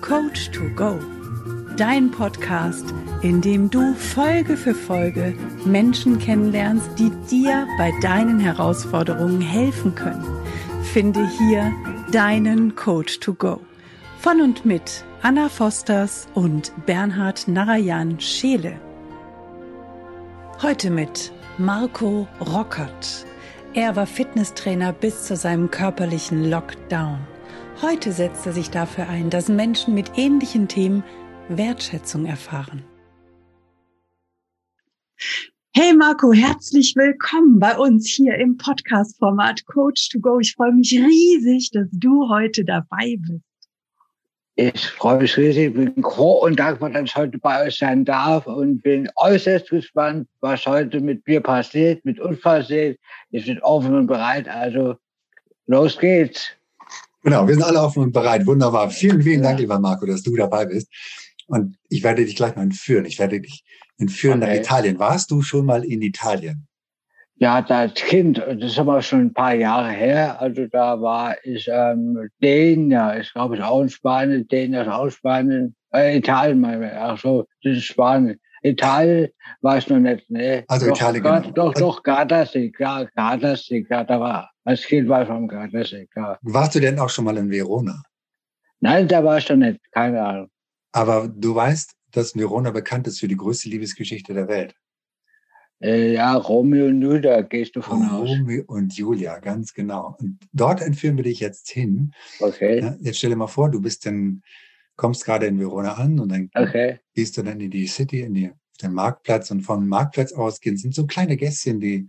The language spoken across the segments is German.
Coach to Go, dein Podcast, in dem du Folge für Folge Menschen kennenlernst, die dir bei deinen Herausforderungen helfen können. Finde hier deinen Coach to Go. Von und mit Anna Fosters und Bernhard Narayan Scheele. Heute mit Marco Rockert. Er war Fitnesstrainer bis zu seinem körperlichen Lockdown. Heute setzt er sich dafür ein, dass Menschen mit ähnlichen Themen Wertschätzung erfahren. Hey Marco, herzlich willkommen bei uns hier im Podcast-Format Coach to Go. Ich freue mich riesig, dass du heute dabei bist. Ich freue mich riesig, bin froh und dankbar, dass ich heute bei euch sein darf und bin äußerst gespannt, was heute mit mir passiert, mit uns passiert. Ich bin offen und bereit, also los geht's. Genau, wir sind alle offen und bereit. Wunderbar. Vielen, vielen Dank, lieber Marco, dass du dabei bist. Und ich werde dich gleich mal entführen. Ich werde dich entführen okay. nach Italien. Warst du schon mal in Italien? Ja, als Kind, das ist aber schon ein paar Jahre her. Also da war ich ähm, Däner, ich glaube, ich auch in Spanien, Däner ist auch Spanien, äh, Italien, meine ich. Ach so, das ist Spanien. Italien war ich noch nicht, ne? Also doch, Italien, Gott, genau. Doch, doch, Gardasee, ja, Gardasee, ja, da war, Kind war ich am Gardasee, klar. Warst du denn auch schon mal in Verona? Nein, da war ich noch nicht, keine Ahnung. Aber du weißt, dass Verona bekannt ist für die größte Liebesgeschichte der Welt. Äh, ja, Romeo und Julia, gehst du von aus. Romeo und Julia, ganz genau. Und dort entführen wir dich jetzt hin. Okay. Ja, jetzt stell dir mal vor, du bist dann, kommst gerade in Verona an und dann Okay. gehst du dann in die City, in die, auf den Marktplatz und vom Marktplatz ausgehend sind so kleine Gässchen, die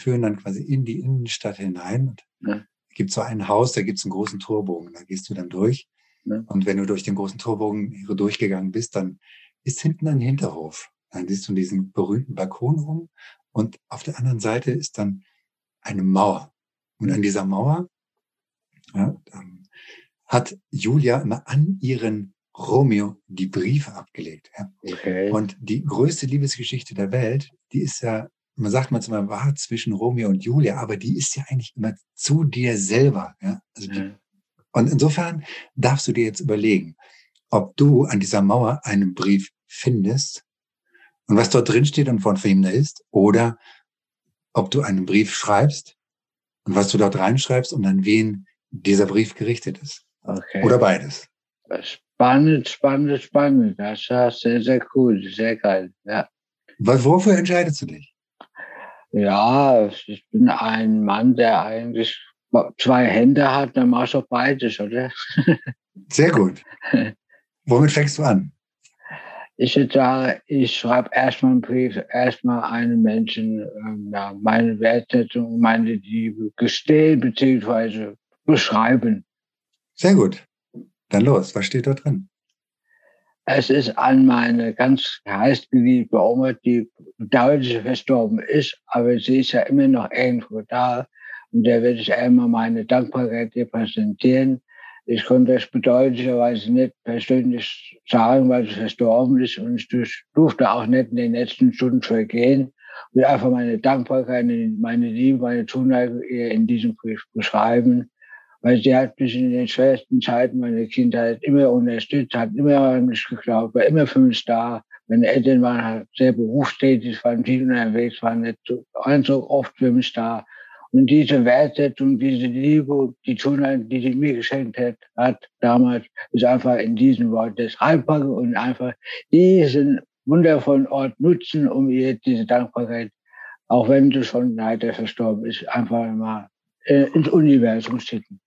führen dann quasi in die Innenstadt hinein. Und Ja. gibt so ein Haus, da gibt es einen großen Torbogen, da gehst du dann durch. Ja. Und wenn du durch den großen Torbogen durchgegangen bist, dann ist hinten ein Hinterhof. Dann siehst du diesen berühmten Balkon rum und auf der anderen Seite ist dann eine Mauer. Und an dieser Mauer ja, hat Julia immer an ihren Romeo die Briefe abgelegt. Ja. Okay. Und die größte Liebesgeschichte der Welt, die ist ja, man sagt manchmal, war zwischen Romeo und Julia, aber die ist ja eigentlich immer zu dir selber. Ja? Also Ja. und insofern darfst du dir jetzt überlegen, ob du an dieser Mauer einen Brief findest und was dort drin steht und von wem der ist, oder ob du einen Brief schreibst und was du dort reinschreibst und an wen dieser Brief gerichtet ist. Okay. Oder beides. Spannend, spannend, spannend. Das ist sehr, sehr cool, sehr geil. Ja. Wofür entscheidest du dich? Ja, ich bin ein Mann, der eigentlich zwei Hände hat, dann machst du auch beides, oder? Sehr gut. Womit fängst du an? Ich würde sagen, ich schreibe erstmal einen Brief, erstmal einem Menschen ähm, ja, meine Wertschätzung, meine Liebe gestehen beziehungsweise beschreiben. Sehr gut. Dann los. Was steht da drin? Es ist an meine ganz heißgeliebte Oma, die deutlich verstorben ist, aber sie ist ja immer noch irgendwo da. Und der werde ich einmal meine Dankbarkeit dir präsentieren. Ich konnte das bedeutlicherweise nicht persönlich sagen, weil sie verstorben ist und ich durfte auch nicht in den letzten Stunden vergehen. Und einfach meine Dankbarkeit, meine Liebe, meine Zuneigung ihr in diesem Brief beschreiben. Weil sie hat mich in den schwersten Zeiten meiner Kindheit immer unterstützt, hat immer an mich geglaubt, war immer für mich da. Meine Eltern waren halt sehr berufstätig, waren viel unterwegs, waren nicht so, waren so oft für mich da. Und diese Wertschätzung, diese Liebe, die Zuneigung, die sie mir geschenkt hat, hat damals, ist einfach in diesem Wort des reinpacken und einfach diesen wundervollen Ort nutzen, um ihr diese Dankbarkeit, auch wenn du schon leider verstorben ist, einfach mal äh, ins Universum schicken.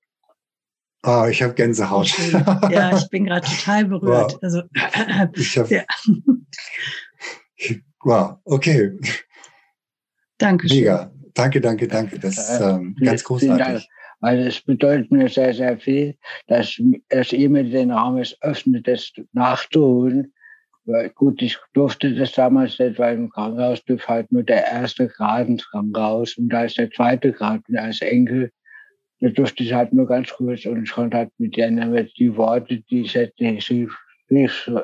Oh, ich habe Gänsehaut. Ja, ich bin gerade total berührt. Wow. Also, Ich hab, ja. Wow, okay. Dankeschön. Mega. Danke, danke, danke. Das ist ähm, ganz großartig. Weil es bedeutet mir sehr, sehr viel, dass, dass ihr mir den Raum es öffnet, das nachzuholen. Weil, gut, ich durfte das damals nicht, weil im Krankenhaus durfte halt nur der erste Grad ins Krankenhaus und da ist der zweite Grad und als Enkel. Da durfte ich halt nur ganz kurz und ich konnte halt mit denen mit die Worte, die ich hätte,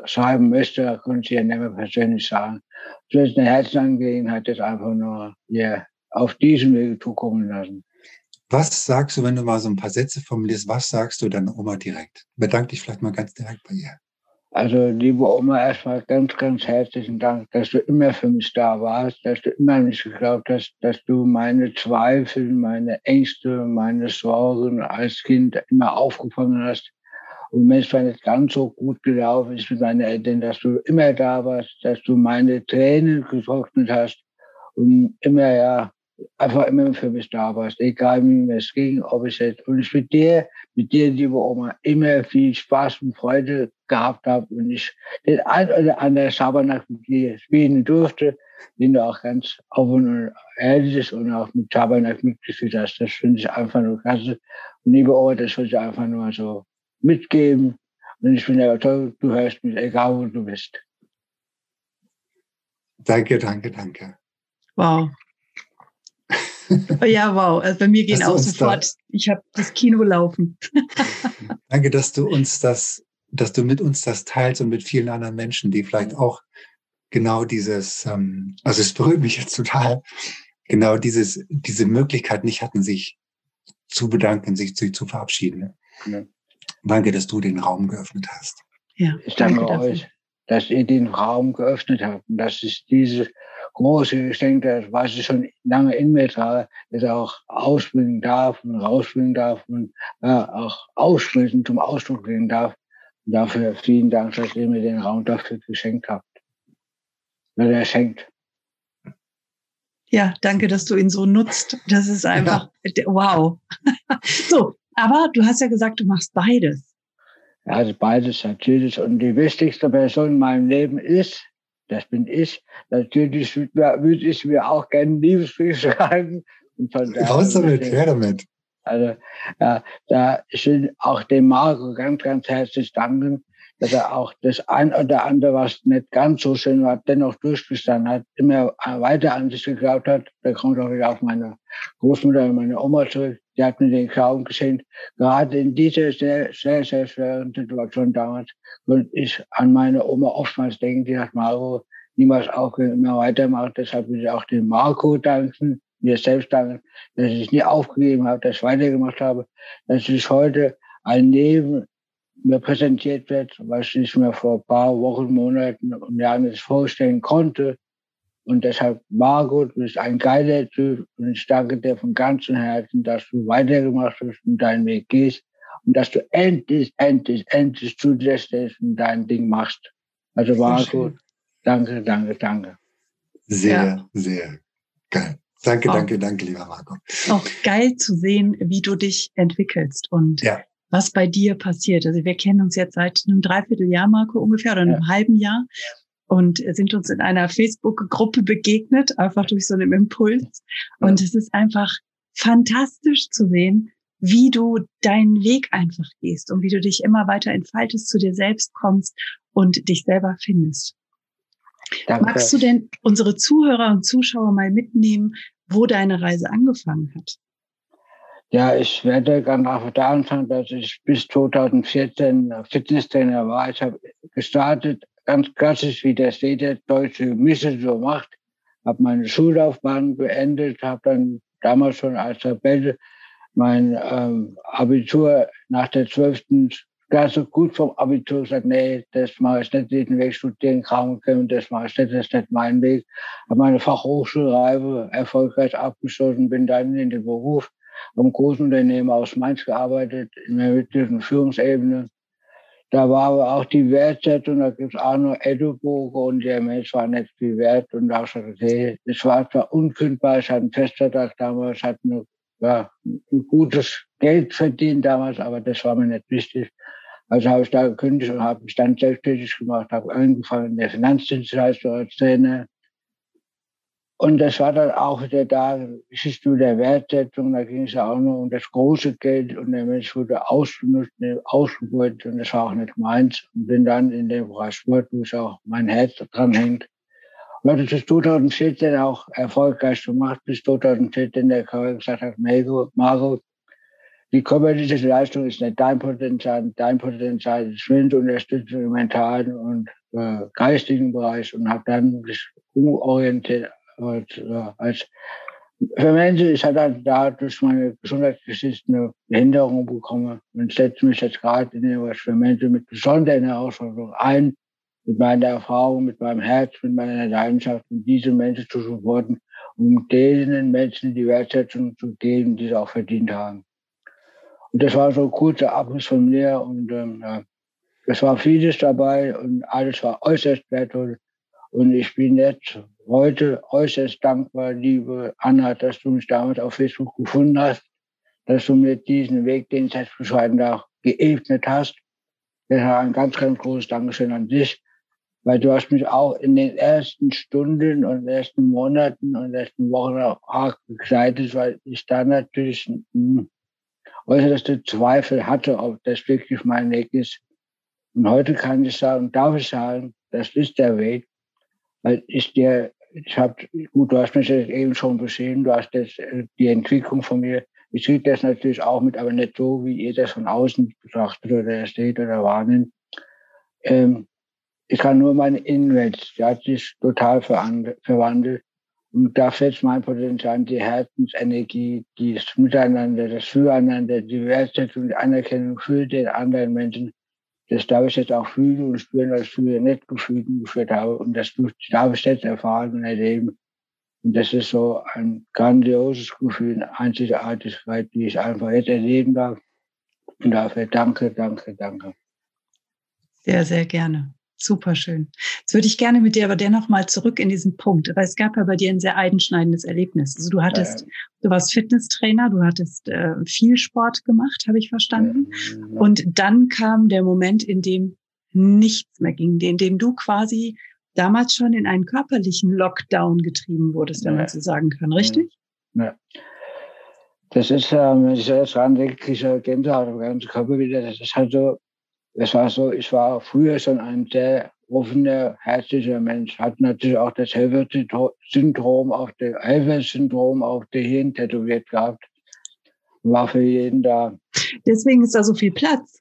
schreiben da konnte ich ja nicht mehr persönlich sagen. So ist eine Herzangelegenheit, das einfach nur ja, auf diesem Weg zukommen lassen. Was sagst du, wenn du mal so ein paar Sätze formulierst, was sagst du deiner Oma direkt? Bedank dich vielleicht mal ganz direkt bei ihr. Also, liebe Oma, erstmal ganz, ganz herzlichen Dank, dass du immer für mich da warst, dass du immer an mich geglaubt hast, dass du meine Zweifel, meine Ängste, meine Sorgen als Kind immer aufgefangen hast. Und wenn es zwar nicht ganz so gut gelaufen ist mit meinen Eltern, dass du immer da warst, dass du meine Tränen getrocknet hast und immer, ja, einfach immer für mich da warst, egal wie mir es ging, ob ich jetzt, und ich mit dir, mit dir, liebe Oma, immer viel Spaß und Freude gehabt habe und ich den ein oder anderen Schabernack mit dir spielen durfte, den du auch ganz offen und ehrlich und auch mit Schabernack mitgeführt hast. Das finde ich einfach nur klasse. Und liebe Oma, das würde ich einfach nur so mitgeben. Und ich bin ja toll, du hörst mich, egal wo du bist. Danke, danke, danke. Wow. ja, wow. Also bei mir gehen auch sofort, da, ich habe das Kino laufen. danke, dass du uns das, dass du mit uns das teilst und mit vielen anderen Menschen, die vielleicht auch genau dieses, ähm, also es berührt mich jetzt total, genau dieses, diese Möglichkeit nicht hatten, sich zu bedanken, sich zu, zu verabschieden. Ja. Danke, dass du den Raum geöffnet hast. Ja, ich danke, danke euch, dass ihr den Raum geöffnet habt und dass ich diese große Geschenk, das was ich schon lange in mir trage, das auch ausbringen darf und rausbringen darf und ja, auch aussprechen, zum Ausdruck bringen darf. Und dafür vielen Dank, dass ihr mir den Raum dafür geschenkt habt. Oder er schenkt. Ja, danke, dass du ihn so nutzt. Das ist einfach, ja. wow. so, aber du hast ja gesagt, du machst beides. Ja, also beides natürlich. Und die wichtigste Person in meinem Leben ist, das bin ich. Natürlich würde ich mir auch gerne einen Liebesbrief schreiben. Und von Raus damit, her damit. Also, ja, da will auch dem Marco ganz, ganz herzlich danken, dass er auch das ein oder andere, was nicht ganz so schön war, dennoch durchgestanden hat, immer weiter an sich geglaubt hat. Da kommt auch wieder auf meine Großmutter und meine Oma zurück. Die hat mir den Glauben geschenkt. Gerade in dieser sehr, sehr, sehr schweren Situation damals konnte ich an meine Oma oftmals denken, die hat Marco niemals auch immer weitermacht. Deshalb will ich auch dem Marco danken, mir selbst danken, dass ich nie aufgegeben habe, dass ich weitergemacht habe, dass ich heute ein Leben mir präsentiert wird, was ich mehr vor ein paar Wochen, Monaten und Jahren nicht vorstellen konnte. Und deshalb, Margot, du bist ein geiler Typ und ich danke dir von ganzem Herzen, dass du weitergemacht hast und deinen Weg gehst und dass du endlich, endlich, endlich zu dir stehst und dein Ding machst. Also Margot, danke, danke, danke. Sehr, ja. sehr geil. Danke, auch, danke, danke, lieber Marco. Auch geil zu sehen, wie du dich entwickelst und ja was bei dir passiert. Also wir kennen uns jetzt seit einem Dreivierteljahr, Marco, ungefähr, oder einem ja. halben Jahr und sind uns in einer Facebook-Gruppe begegnet, einfach durch so einen Impuls. Und es ist einfach fantastisch zu sehen, wie du deinen Weg einfach gehst und wie du dich immer weiter entfaltest, zu dir selbst kommst und dich selber findest. Danke. Magst du denn unsere Zuhörer und Zuschauer mal mitnehmen, wo deine Reise angefangen hat? Ja, ich werde ganz einfach da anfangen, dass ich bis 2014 Fitnesstrainer war. Ich habe gestartet, ganz klassisch, wie das jeder deutsche Mische so macht. Habe meine Schullaufbahn beendet, habe dann damals schon als Rebelle mein ähm, Abitur nach der 12. Klasse gut vom Abitur gesagt, nee, das mache ich nicht, diesen Weg studieren, Krankenkämpfen, das mache ich nicht, das ist nicht mein Weg. Habe meine Fachhochschulreife erfolgreich abgeschlossen, bin dann in den Beruf am großen Unternehmen aus Mainz gearbeitet, in der mittleren Führungsebene. Da war aber auch die Wertschätzung, da gibt es auch noch Eduboge und der Mensch war nicht viel wert. Und da habe ich gesagt, es war zwar unkündbar, ich hatte einen Festvertrag damals, hatte eine, ja, ein gutes Geld verdient damals, aber das war mir nicht wichtig. Also habe ich da gekündigt und habe mich dann selbstständig gemacht, habe angefangen in der Finanzdienstleistung als Trainer, und das war dann auch wieder da, Geschichte der Wertsetzung, da ging es ja auch nur um das große Geld und der Mensch wurde ausgenutzt, ausgebeutet und das war auch nicht meins. Und bin dann in dem Bereich Sport, wo ich auch mein Herz dran hängt. Und hatte bis 2014 auch erfolgreich gemacht, bis 2014 der Körper gesagt hat, Margot, Margot, die körperliche Leistung ist nicht dein Potenzial, dein Potenzial ist Schwind, Unterstützung im mentalen und äh, geistigen Bereich und habe dann mich umorientiert als, als für Menschen, ich hatte da durch meine Gesundheitsgeschichte eine Behinderung bekommen und setze mich jetzt gerade in etwas für Menschen mit besonderen Herausforderungen ein, mit meiner Erfahrung, mit meinem Herz, mit meiner Leidenschaft, um diese Menschen zu supporten, um denen Menschen die Wertschätzung zu geben, die sie auch verdient haben. Und das war so ein kurzer Abriss von mir und ähm, ja, es war vieles dabei und alles war äußerst wertvoll. Und ich bin jetzt heute äußerst dankbar, liebe Anna, dass du mich damals auf Facebook gefunden hast, dass du mir diesen Weg, den ich jetzt beschreiten darf, geebnet hast. Deshalb ein ganz, ganz großes Dankeschön an dich, weil du hast mich auch in den ersten Stunden und ersten Monaten und ersten Wochen auch arg begleitet, weil ich da natürlich hm, äußerste Zweifel hatte, ob das wirklich mein Weg ist. Und heute kann ich sagen, darf ich sagen, das ist der Weg, weil ich dir ich habe, gut, du hast mich jetzt eben schon beschrieben, du hast jetzt äh, die Entwicklung von mir. Ich kriege das natürlich auch mit, aber nicht so, wie ihr das von außen betrachtet oder seht oder wahrnimmt. Ähm, ich kann nur meine Innenwelt, die hat sich total verwandelt. Und da fällt mein Potenzial, die Herzensenergie, das Miteinander, das Füreinander, die Wertschätzung, die Anerkennung für den anderen Menschen, das darf ich jetzt auch fühlen und spüren, was ich früher nicht gefühlt und geführt habe. Und das darf ich jetzt erfahren und erleben. Und das ist so ein grandioses Gefühl, eine Einzigartigkeit, die ich einfach jetzt erleben darf. Und dafür danke, danke, danke. Sehr, sehr gerne. Super schön. Jetzt würde ich gerne mit dir aber dennoch mal zurück in diesen Punkt, weil es gab ja bei dir ein sehr einschneidendes Erlebnis. Also du hattest, ja. du warst Fitnesstrainer, du hattest äh, viel Sport gemacht, habe ich verstanden. Ja. Und dann kam der Moment, in dem nichts mehr ging, in dem du quasi damals schon in einen körperlichen Lockdown getrieben wurdest, wenn ja. man so sagen kann, richtig? Ja. Das ist, ähm, wenn ich jetzt dran denke, kriege ich Gänsehaut am ganzen Körper wieder. Das ist halt so, es war so, ich war früher schon ein sehr offener, herzlicher Mensch, hatte natürlich auch das Helfer-Syndrom auf der Helfer-Syndrom auf der Hirn tätowiert gehabt. War für jeden da. Deswegen ist da so viel Platz.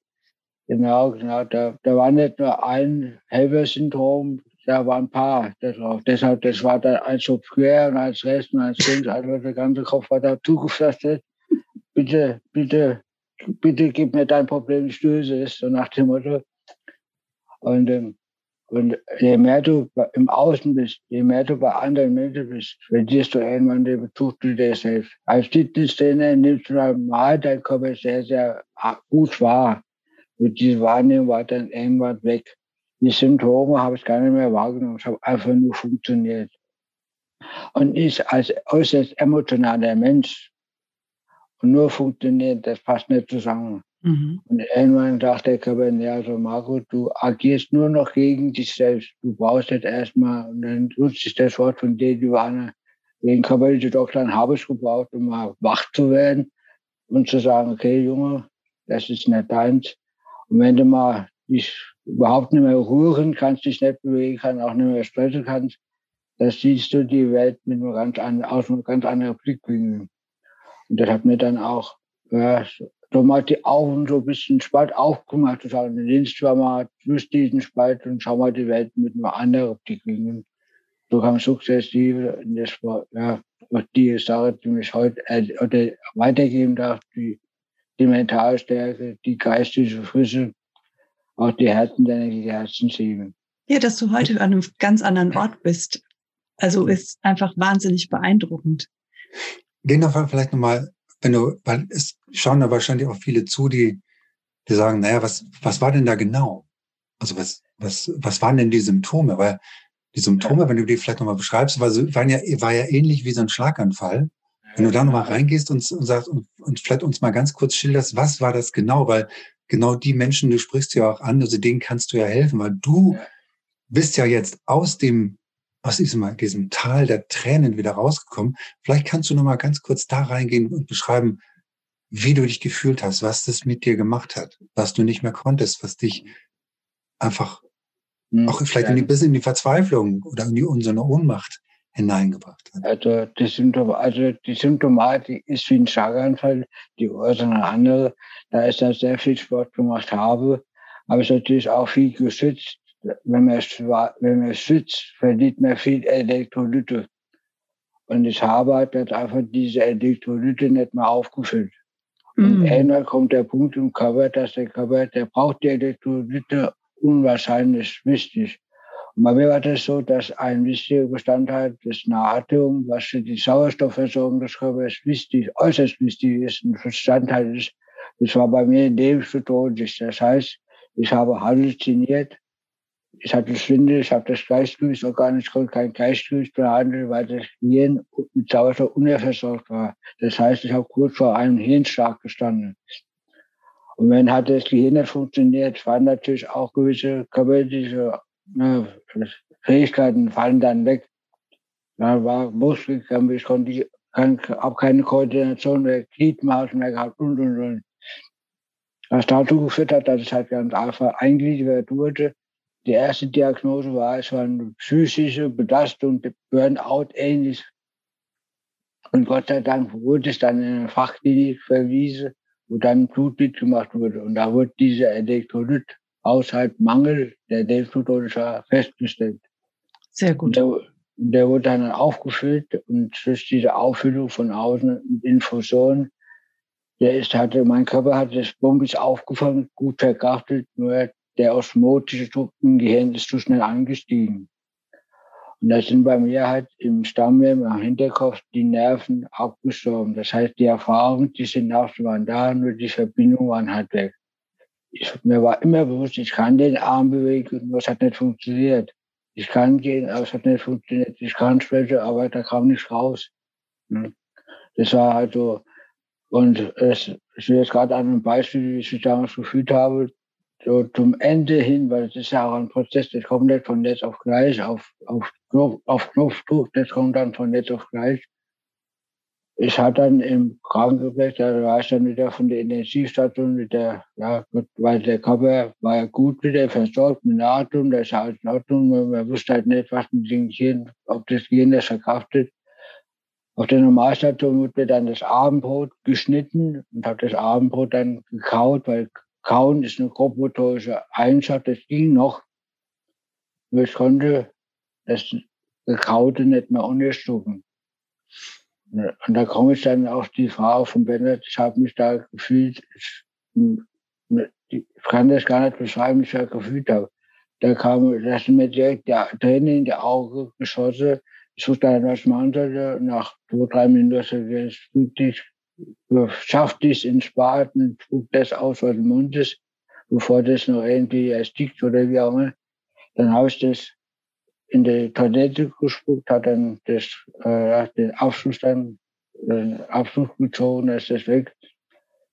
Genau, genau. Da, da war nicht nur ein Helfer-Syndrom, da waren ein paar drauf. Deshalb, das war da als so quer und als Rest und als links, also der ganze Kopf war da zugefasst. Bitte, bitte bitte gib mir dein Problem, ich löse es, so nach dem Motto. Und, ähm, und je mehr du im Außen bist, je mehr du bei anderen Menschen bist, verlierst du irgendwann den Bezug zu dir selbst. Als Fitnesstrainer nimmst du normal dein Körper sehr, sehr gut wahr. Und diese Wahrnehmung war dann irgendwann weg. Die Symptome habe ich gar nicht mehr wahrgenommen. Ich habe einfach nur funktioniert. Und ich als äußerst emotionaler Mensch und nur funktioniert, das passt nicht zusammen. Mhm. Und irgendwann dachte der Körper, ja, so Marco, du agierst nur noch gegen dich selbst. Du brauchst jetzt erstmal, und dann nutze ich das Wort von dir, die waren wegen körperliche Doktoren habe ich gebraucht, um mal wach zu werden und zu sagen, okay, Junge, das ist nicht deins. Und wenn du mal dich überhaupt nicht mehr rühren kannst, dich nicht bewegen kannst, auch nicht mehr sprechen kannst, dann siehst du die Welt mit einem ganz anderen, aus einem ganz anderen Blickwinkel. Und das hat mir dann auch ja, so mal die Augen so ein bisschen Spalt aufgemacht und sagen, lehnst du mal durch diesen Spalt und schau mal die Welt mit einer anderen Blickwinkel. So kam sukzessive in das ja, die Sache, die mich heute äh, oder weitergeben darf, die, die Mentalstärke, die geistige Frische, auch die Herzensenergie, die Herzensliebe. Ja, dass du heute an einem ganz anderen Ort bist. Also ist einfach wahnsinnig beeindruckend gehen doch vielleicht nochmal, wenn du, weil es schauen da wahrscheinlich auch viele zu, die, die sagen, naja, was, was war denn da genau? Also was, was, was waren denn die Symptome? Weil die Symptome, wenn du die vielleicht nochmal beschreibst, war, waren ja, war ja ähnlich wie so ein Schlaganfall. Wenn du da nochmal reingehst und, und sagst und, und vielleicht uns mal ganz kurz schilderst, was war das genau? Weil genau die Menschen, du sprichst ja auch an, also denen kannst du ja helfen, weil du bist ja jetzt aus dem aus diesem, diesem Tal der Tränen wieder rausgekommen. Vielleicht kannst du noch mal ganz kurz da reingehen und beschreiben, wie du dich gefühlt hast, was das mit dir gemacht hat, was du nicht mehr konntest, was dich einfach hm, auch vielleicht ja. in die, bis in die Verzweiflung oder in die unsere Ohnmacht hineingebracht hat. Also die, Symptom, also die Symptomatik ist wie ein Schlaganfall, die Ursache eine andere. Da ich dann sehr viel Sport gemacht habe, habe ich natürlich auch viel geschützt wenn man, wenn man schwitzt, verliert man viel Elektrolyte. Und ich habe halt einfach diese Elektrolyte nicht mehr aufgefüllt. Und mm. irgendwann kommt der Punkt im Körper, dass der Körper, der braucht die Elektrolyte unwahrscheinlich wichtig. Und bei mir war das so, dass ein wichtiger Bestandteil des Natrium, was für die Sauerstoffversorgung des Körpers wichtig, äußerst wichtig ist, ein Bestandteil ist, das war bei mir lebensbedrohlich. Das heißt, ich habe halluziniert, ich hatte Schwindel, ich habe das Gleichgewichtsorgan, ich konnte kein Gleichgewicht behandeln, weil das Hirn mit Sauerstoff unterversorgt war. Das heißt, ich habe kurz vor einem Hirnschlag gestanden. Und wenn hat das Gehirn nicht funktioniert, waren natürlich auch gewisse körperliche ne, Fähigkeiten fallen dann weg. Da war Muskelkampf, ich konnte habe keine Koordination der Gliedmaßen mehr gehabt und und und. Was dazu geführt hat, dass es halt ganz einfach eingliedert wurde die erste Diagnose war, es war eine psychische Belastung, Burnout ähnlich. Und Gott sei Dank wurde es dann in eine Fachklinik verwiesen, wo dann Blutbild gemacht wurde. Und da wurde dieser Elektrolythaushalt-Mangel der Elektrolyte festgestellt. Sehr gut. Der, der, wurde dann aufgefüllt und durch diese Auffüllung von außen mit Infusion, der ist, hatte, mein Körper hat das Bombis aufgefangen, gut verkraftet, nur der osmotische Druck im Gehirn ist zu schnell angestiegen. Und da sind bei mir halt im Stammhirn, im Hinterkopf die Nerven abgestorben. Das heißt, die Erfahrungen, die Synapsen waren da, nur die Verbindungen waren halt weg. Ich, mir war immer bewusst, ich kann den Arm bewegen, nur es hat nicht funktioniert. Ich kann gehen, aber es hat nicht funktioniert. Ich kann sprechen, aber da kam nichts raus. Hm. Das war halt so. Und es, ich will jetzt gerade an einem Beispiel, wie ich mich damals gefühlt habe, so zum Ende hin, weil es ist ja auch ein Prozess, das kommt nicht von jetzt auf gleich, auf, auf, Knopf, auf Knopfdruck, das kommt dann von jetzt auf gleich. Ich hatte dann im Krankenbett, da war ich dann wieder von der Intensivstation mit der, ja, weil der Körper war ja gut wieder versorgt mit Natrium, das ist alles in Ordnung, man wusste halt nicht, was mit dem Gehirn, ob das Gehirn das verkraftet. Auf der Normalstation wurde dann das Abendbrot geschnitten und habe das Abendbrot dann gekaut, weil Kauen ist eine grobmotorische Eigenschaft, das ging noch. Nur ich konnte das Gekaute nicht mehr unterstufen. Und da komme ich dann auf die Frau von Bennett. Ich habe mich da gefühlt, ich, ich kann das gar nicht beschreiben, wie ich da gefühlt habe. Da kam, das ist mir direkt der Tränen in die Augen geschossen. Ich wusste dann, was ich machen sollte. Nach zwei, drei Minuten, das wirklich schafft es in Spaten, spuckt das aus aus dem Mund ist, bevor das noch irgendwie erstickt oder wie auch immer. Dann habe ich das in die Toilette gespuckt, hat dann das, äh, den Abschluss dann, den Abschluss gezogen, ist das weg.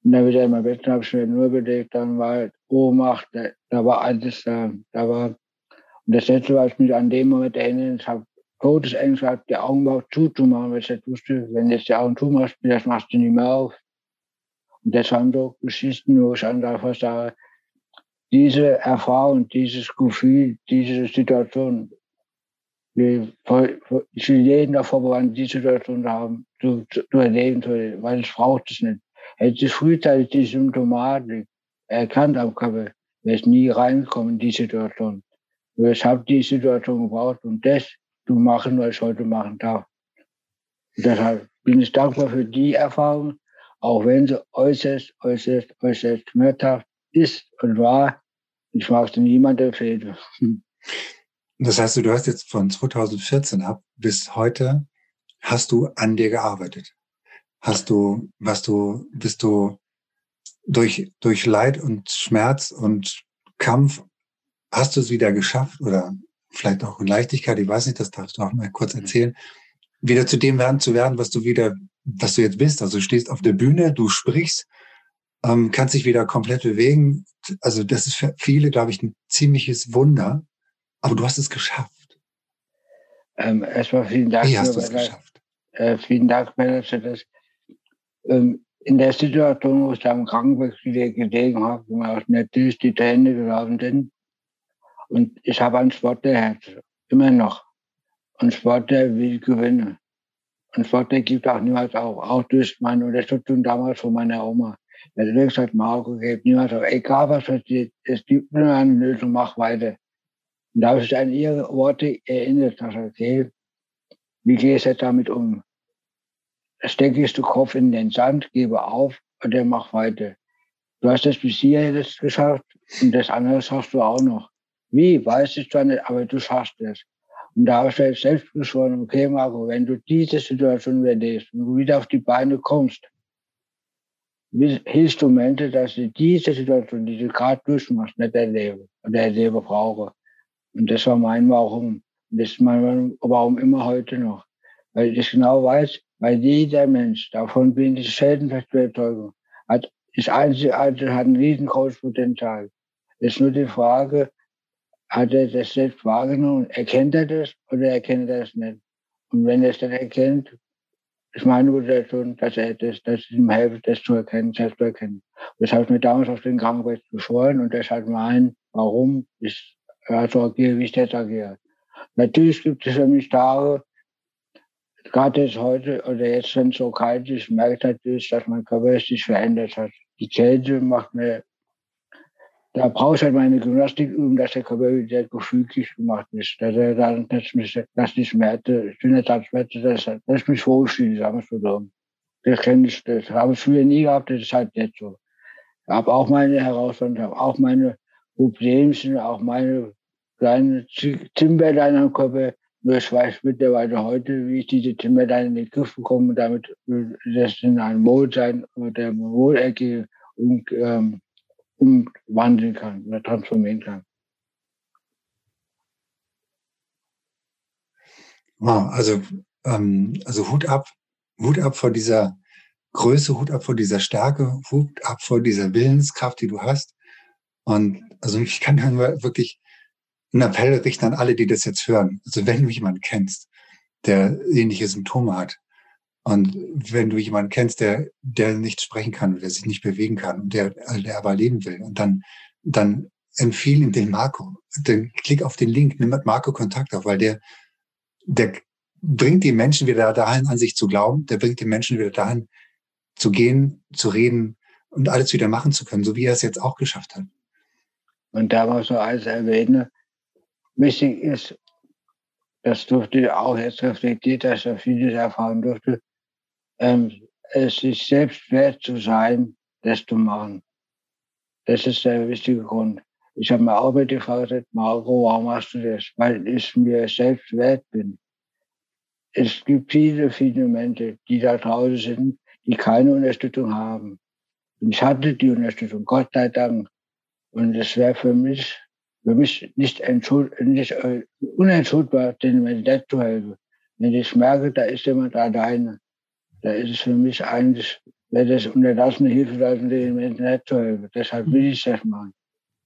Und dann wieder in mein Bett, habe ich mir nur belegt, dann war halt Ohnmacht, da, da war alles da, da war, und das letzte, was ich mich an dem Moment erinnere, ich habe Todesangst hat, die Augen überhaupt zuzumachen, weil ich das wusste, wenn du jetzt die Augen zumachst, das machst du nicht mehr auf. Und das waren so Geschichten, wo ich einfach sage, diese Erfahrung, dieses Gefühl, diese Situation, ich will jeden davor bewahren, die Situation haben, zu, zu erleben, weil es braucht es nicht. Hätte ich frühzeitig die Symptomatik erkannt am Körper, wäre es nie reingekommen in die Situation. Ich habe die Situation gebraucht und das zu machen, was ich heute machen darf. Deshalb bin ich dankbar für die Erfahrung, auch wenn sie äußerst, äußerst, äußerst schmerzhaft ist und war. Ich mag es niemandem empfehlen. Das heißt, du hast jetzt von 2014 ab bis heute hast du an dir gearbeitet. Hast du, was du, bist du durch, durch Leid und Schmerz und Kampf, hast du es wieder geschafft oder vielleicht auch in Leichtigkeit, ich weiß nicht, das darfst du auch mal kurz erzählen, wieder zu dem werden zu werden, was du wieder, was du jetzt bist. Also du stehst auf der Bühne, du sprichst, ähm, kannst dich wieder komplett bewegen. Also das ist für viele, glaube ich, ein ziemliches Wunder. Aber du hast es geschafft. Ähm, erstmal vielen Dank. Wie hast du es geschafft? Äh, vielen Dank, Manager. Das, ähm, in der Situation, wo ich da im Krankenbett gelegen habe, mir natürlich die Tränen gelaufen sind, und ich habe ein Sportlerherz, immer noch. Und Sportler will gewinnen. Und Sportler gibt auch niemals auf, auch durch meine Unterstützung damals von meiner Oma. Der hat gesagt, Marco, gibt niemals auf, egal was passiert, es gibt nur eine Lösung, mach weiter. Und da habe ich an ihre Worte erinnert, dass okay, Wie gehst du damit um? Stecke ich den Kopf in den Sand, gebe auf oder mach weiter. Du hast das bis hier jetzt geschafft und das andere schaffst du auch noch. Wie, weiß ich zwar nicht, aber du schaffst es. Und da habe ich selbst geschworen, okay, Marco, wenn du diese Situation überlebst und wieder auf die Beine kommst, hilfst du Menschen, dass sie diese Situation, die du gerade durchmachst, nicht erleben oder erleben brauchen. Und das war mein Warum. Und das ist mein Warum immer heute noch. Weil ich genau weiß, weil jeder Mensch, davon bin ich selten Überzeugung, hat, ist einzigartig, hat ein riesengroßes Potenzial. Es ist nur die Frage, hat er das selbst wahrgenommen? Erkennt er das oder erkennt er das nicht? Und wenn er es dann erkennt, ist meine Motivation, dass er das, dass ich ihm helfe, das zu erkennen, selbst zu erkennen. Das habe ich mir damals auf den Krankenbett geschworen und das hat mein, warum ich so agiere, wie ich jetzt agiere. Natürlich gibt es für mich Tage, gerade jetzt heute oder jetzt, wenn es so kalt ist, merkt natürlich, dass mein Körper sich verändert hat. Die Kälte macht mir da brauche ich halt meine Gymnastik üben, dass der Körper wieder gefügig gemacht ist. Dass er dann, dass, mich, dass die Schmerzen, schöne Schmerzen, dass, dass ich mich wohlfühle, sagen wir so. Das kenne ich, das habe ich früher nie gehabt, das ist halt jetzt so. Ich habe auch meine Herausforderungen, habe auch meine Problemchen, auch meine kleinen Timberlein am Körper. Nur ich weiß mittlerweile heute, wie ich diese Timberlein in den Griff bekomme damit das in ein Wohlsein oder Wohlergehen und ähm, umwandeln kann oder transformieren kann. Wow, also, ähm, also Hut ab, Hut ab vor dieser Größe, Hut ab vor dieser Stärke, Hut ab vor dieser Willenskraft, die du hast. Und also ich kann nur wirklich einen Appell richten an alle, die das jetzt hören. Also wenn du jemanden kennst, der ähnliche Symptome hat, und wenn du jemanden kennst, der, der nicht sprechen kann, der sich nicht bewegen kann der, der aber leben will, und dann, dann empfehle ihm den Marco. Dann klick auf den Link, nimm mit Marco Kontakt auf, weil der, der bringt die Menschen wieder dahin, an sich zu glauben. Der bringt die Menschen wieder dahin, zu gehen, zu reden und alles wieder machen zu können, so wie er es jetzt auch geschafft hat. Und da war so als erwähne, wichtig ist, das durfte auch jetzt reflektiert, dass er vieles erfahren durfte, ähm, es sich selbst wert zu sein, das zu machen. Das ist der wichtige Grund. Ich habe mir auch mit gefragt, Marco, warum machst du das? Weil ich mir selbst wert bin. Es gibt viele, viele Menschen, die da draußen sind, die keine Unterstützung haben. Und ich hatte die Unterstützung, Gott sei Dank. Und es wäre für mich, für mich nicht, nicht äh, unentschuldbar, den Menschen zu helfen. Wenn ich merke, da ist jemand alleine, da ist es für mich eigentlich, wäre das unterlassene Hilfeleistung den Menschen nicht zu helfen. Deshalb will ich das machen.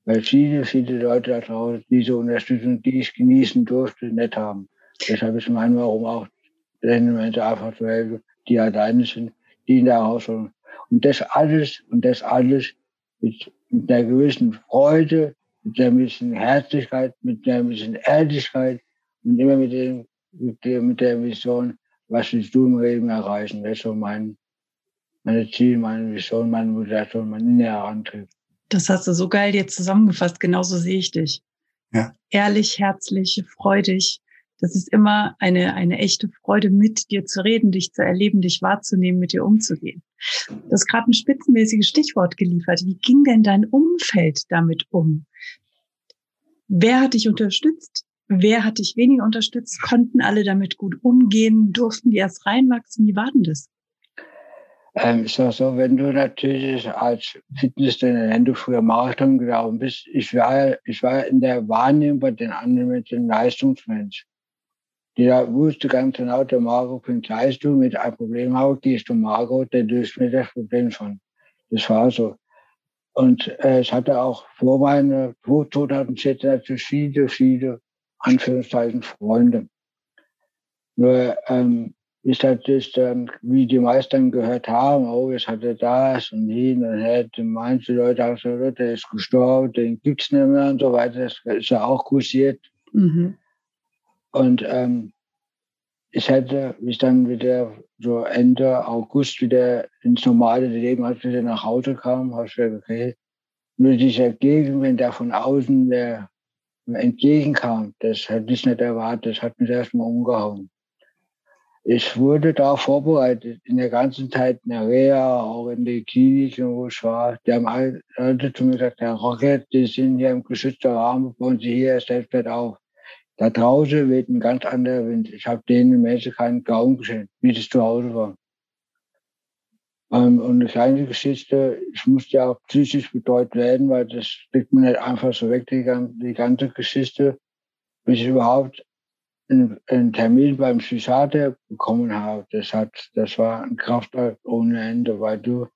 Weil viele, viele Leute da draußen diese Unterstützung, die ich genießen durfte, nicht haben. Deshalb ist mein Warum auch, den Menschen einfach zu helfen, die alleine sind, die in der Herausforderung. Und das alles, und das alles mit, mit einer gewissen Freude, mit einer gewissen Herzlichkeit, mit einer gewissen Ehrlichkeit und immer mit, dem, mit, der, mit der Vision, was willst du im Leben erreichen? Das ist so mein, meine Ziel, meine Vision, meine Motivation, mein innerer Antrieb. Das hast du so geil dir zusammengefasst. Genauso sehe ich dich. Ja. Ehrlich, herzlich, freudig. Das ist immer eine, eine echte Freude, mit dir zu reden, dich zu erleben, dich wahrzunehmen, mit dir umzugehen. Du hast gerade ein spitzenmäßiges Stichwort geliefert. Wie ging denn dein Umfeld damit um? Wer hat dich unterstützt? Wer hat dich weniger unterstützt? Konnten alle damit gut umgehen? Durften die erst reinwachsen? Wie war denn das? Ähm, so, so, wenn du natürlich als Fitnesstrainer, wenn du früher Marathon gelaufen bist, ich war, ich war in der Wahrnehmung bei den anderen mit dem Leistungsmensch. Die da wusste ganz genau, der Marco bringt Leistung, mit einem Problem habe, gehst du Marco, der löst mir das Problem schon. Das war so. Und äh, ich hatte auch vor meiner 2014 natürlich viele, viele Anführungszeichen Freunde. Nur ähm, ist halt das dann, wie die meisten gehört haben, oh, jetzt hat er das und hin und her. Manche Leute haben gesagt, der ist gestorben, den gibt's nicht mehr und so weiter. Das ist ja auch kursiert. Mhm. Und ähm, ich hätte mich dann wieder so Ende August wieder ins normale Leben, als ich wieder nach Hause kam, habe ich gesagt, okay, nur dieser Gegenwind, der von außen, der entgegenkam. Das hätte ich nicht erwartet. Das hat mich erstmal umgehauen. ich wurde darauf vorbereitet. In der ganzen Zeit in der Reha, auch in den Kliniken, wo ich war. Die haben alle zu mir gesagt, Herr Rocket, die sind hier im geschützten Rahmen, bauen Sie hier erst selbst auf. Da draußen weht ein ganz anderer Wind. Ich habe denen Menschen keinen Glauben geschenkt, wie das zu Hause war. Ähm, und eine kleine Geschichte, ich musste ja auch psychisch betreut werden, weil das kriegt man nicht einfach so weg, die, die ganze Geschichte, bis ich überhaupt einen, einen Termin beim Psychiater bekommen habe. Das hat, das war ein Kraftwerk ohne Ende, weil du,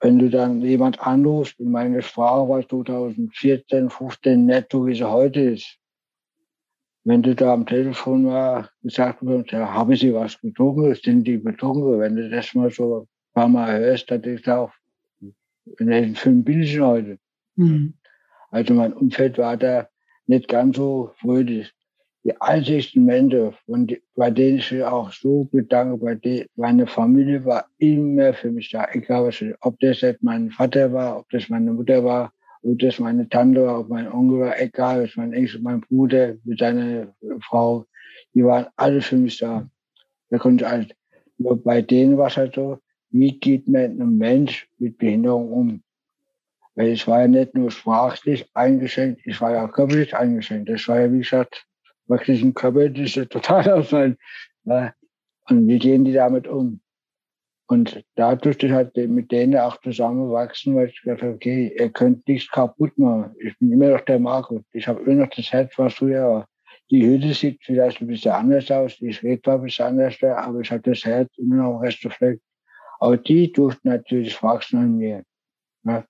wenn du dann jemand anrufst, meine Sprache war 2014, 15 netto, wie sie heute ist, wenn du da am Telefon war, gesagt ja, habe sie was getrunken, sind die betrunken, wenn du das mal so paar Mal hörst, dass ich auch in welchen Film bin ich heute. Mhm. Also mein Umfeld war da nicht ganz so fröhlich. Die einzigsten Menschen, die, bei denen ich mich auch so bedanke, bei denen, meine Familie war immer für mich da, egal was, ob das jetzt mein Vater war, ob das meine Mutter war, ob das meine Tante war, ob mein Onkel war, egal, was mein Ex, mein Bruder mit seiner Frau, die waren alle für mich da. Da konnte ich halt, nur bei denen war es halt so, wie geht man einem Mensch mit Behinderung um? Weil ich war ja nicht nur sprachlich eingeschränkt, ich war ja körperlich eingeschränkt. Das war ja, wie gesagt, wirklich ein körperlicher Totalausfall. Ja. Und wie gehen die damit um? Und da durfte ich halt mit denen auch zusammenwachsen, weil ich gesagt habe, okay, ihr könnt nichts kaputt machen. Ich bin immer noch der Marco. Ich habe immer noch das Herz, was früher war. Die Hütte sieht vielleicht ein bisschen anders aus, die Schräg war ein bisschen anders, aber ich habe das Herz immer noch recht reflekt. Aber die durften natürlich wachsen an mir. Ja.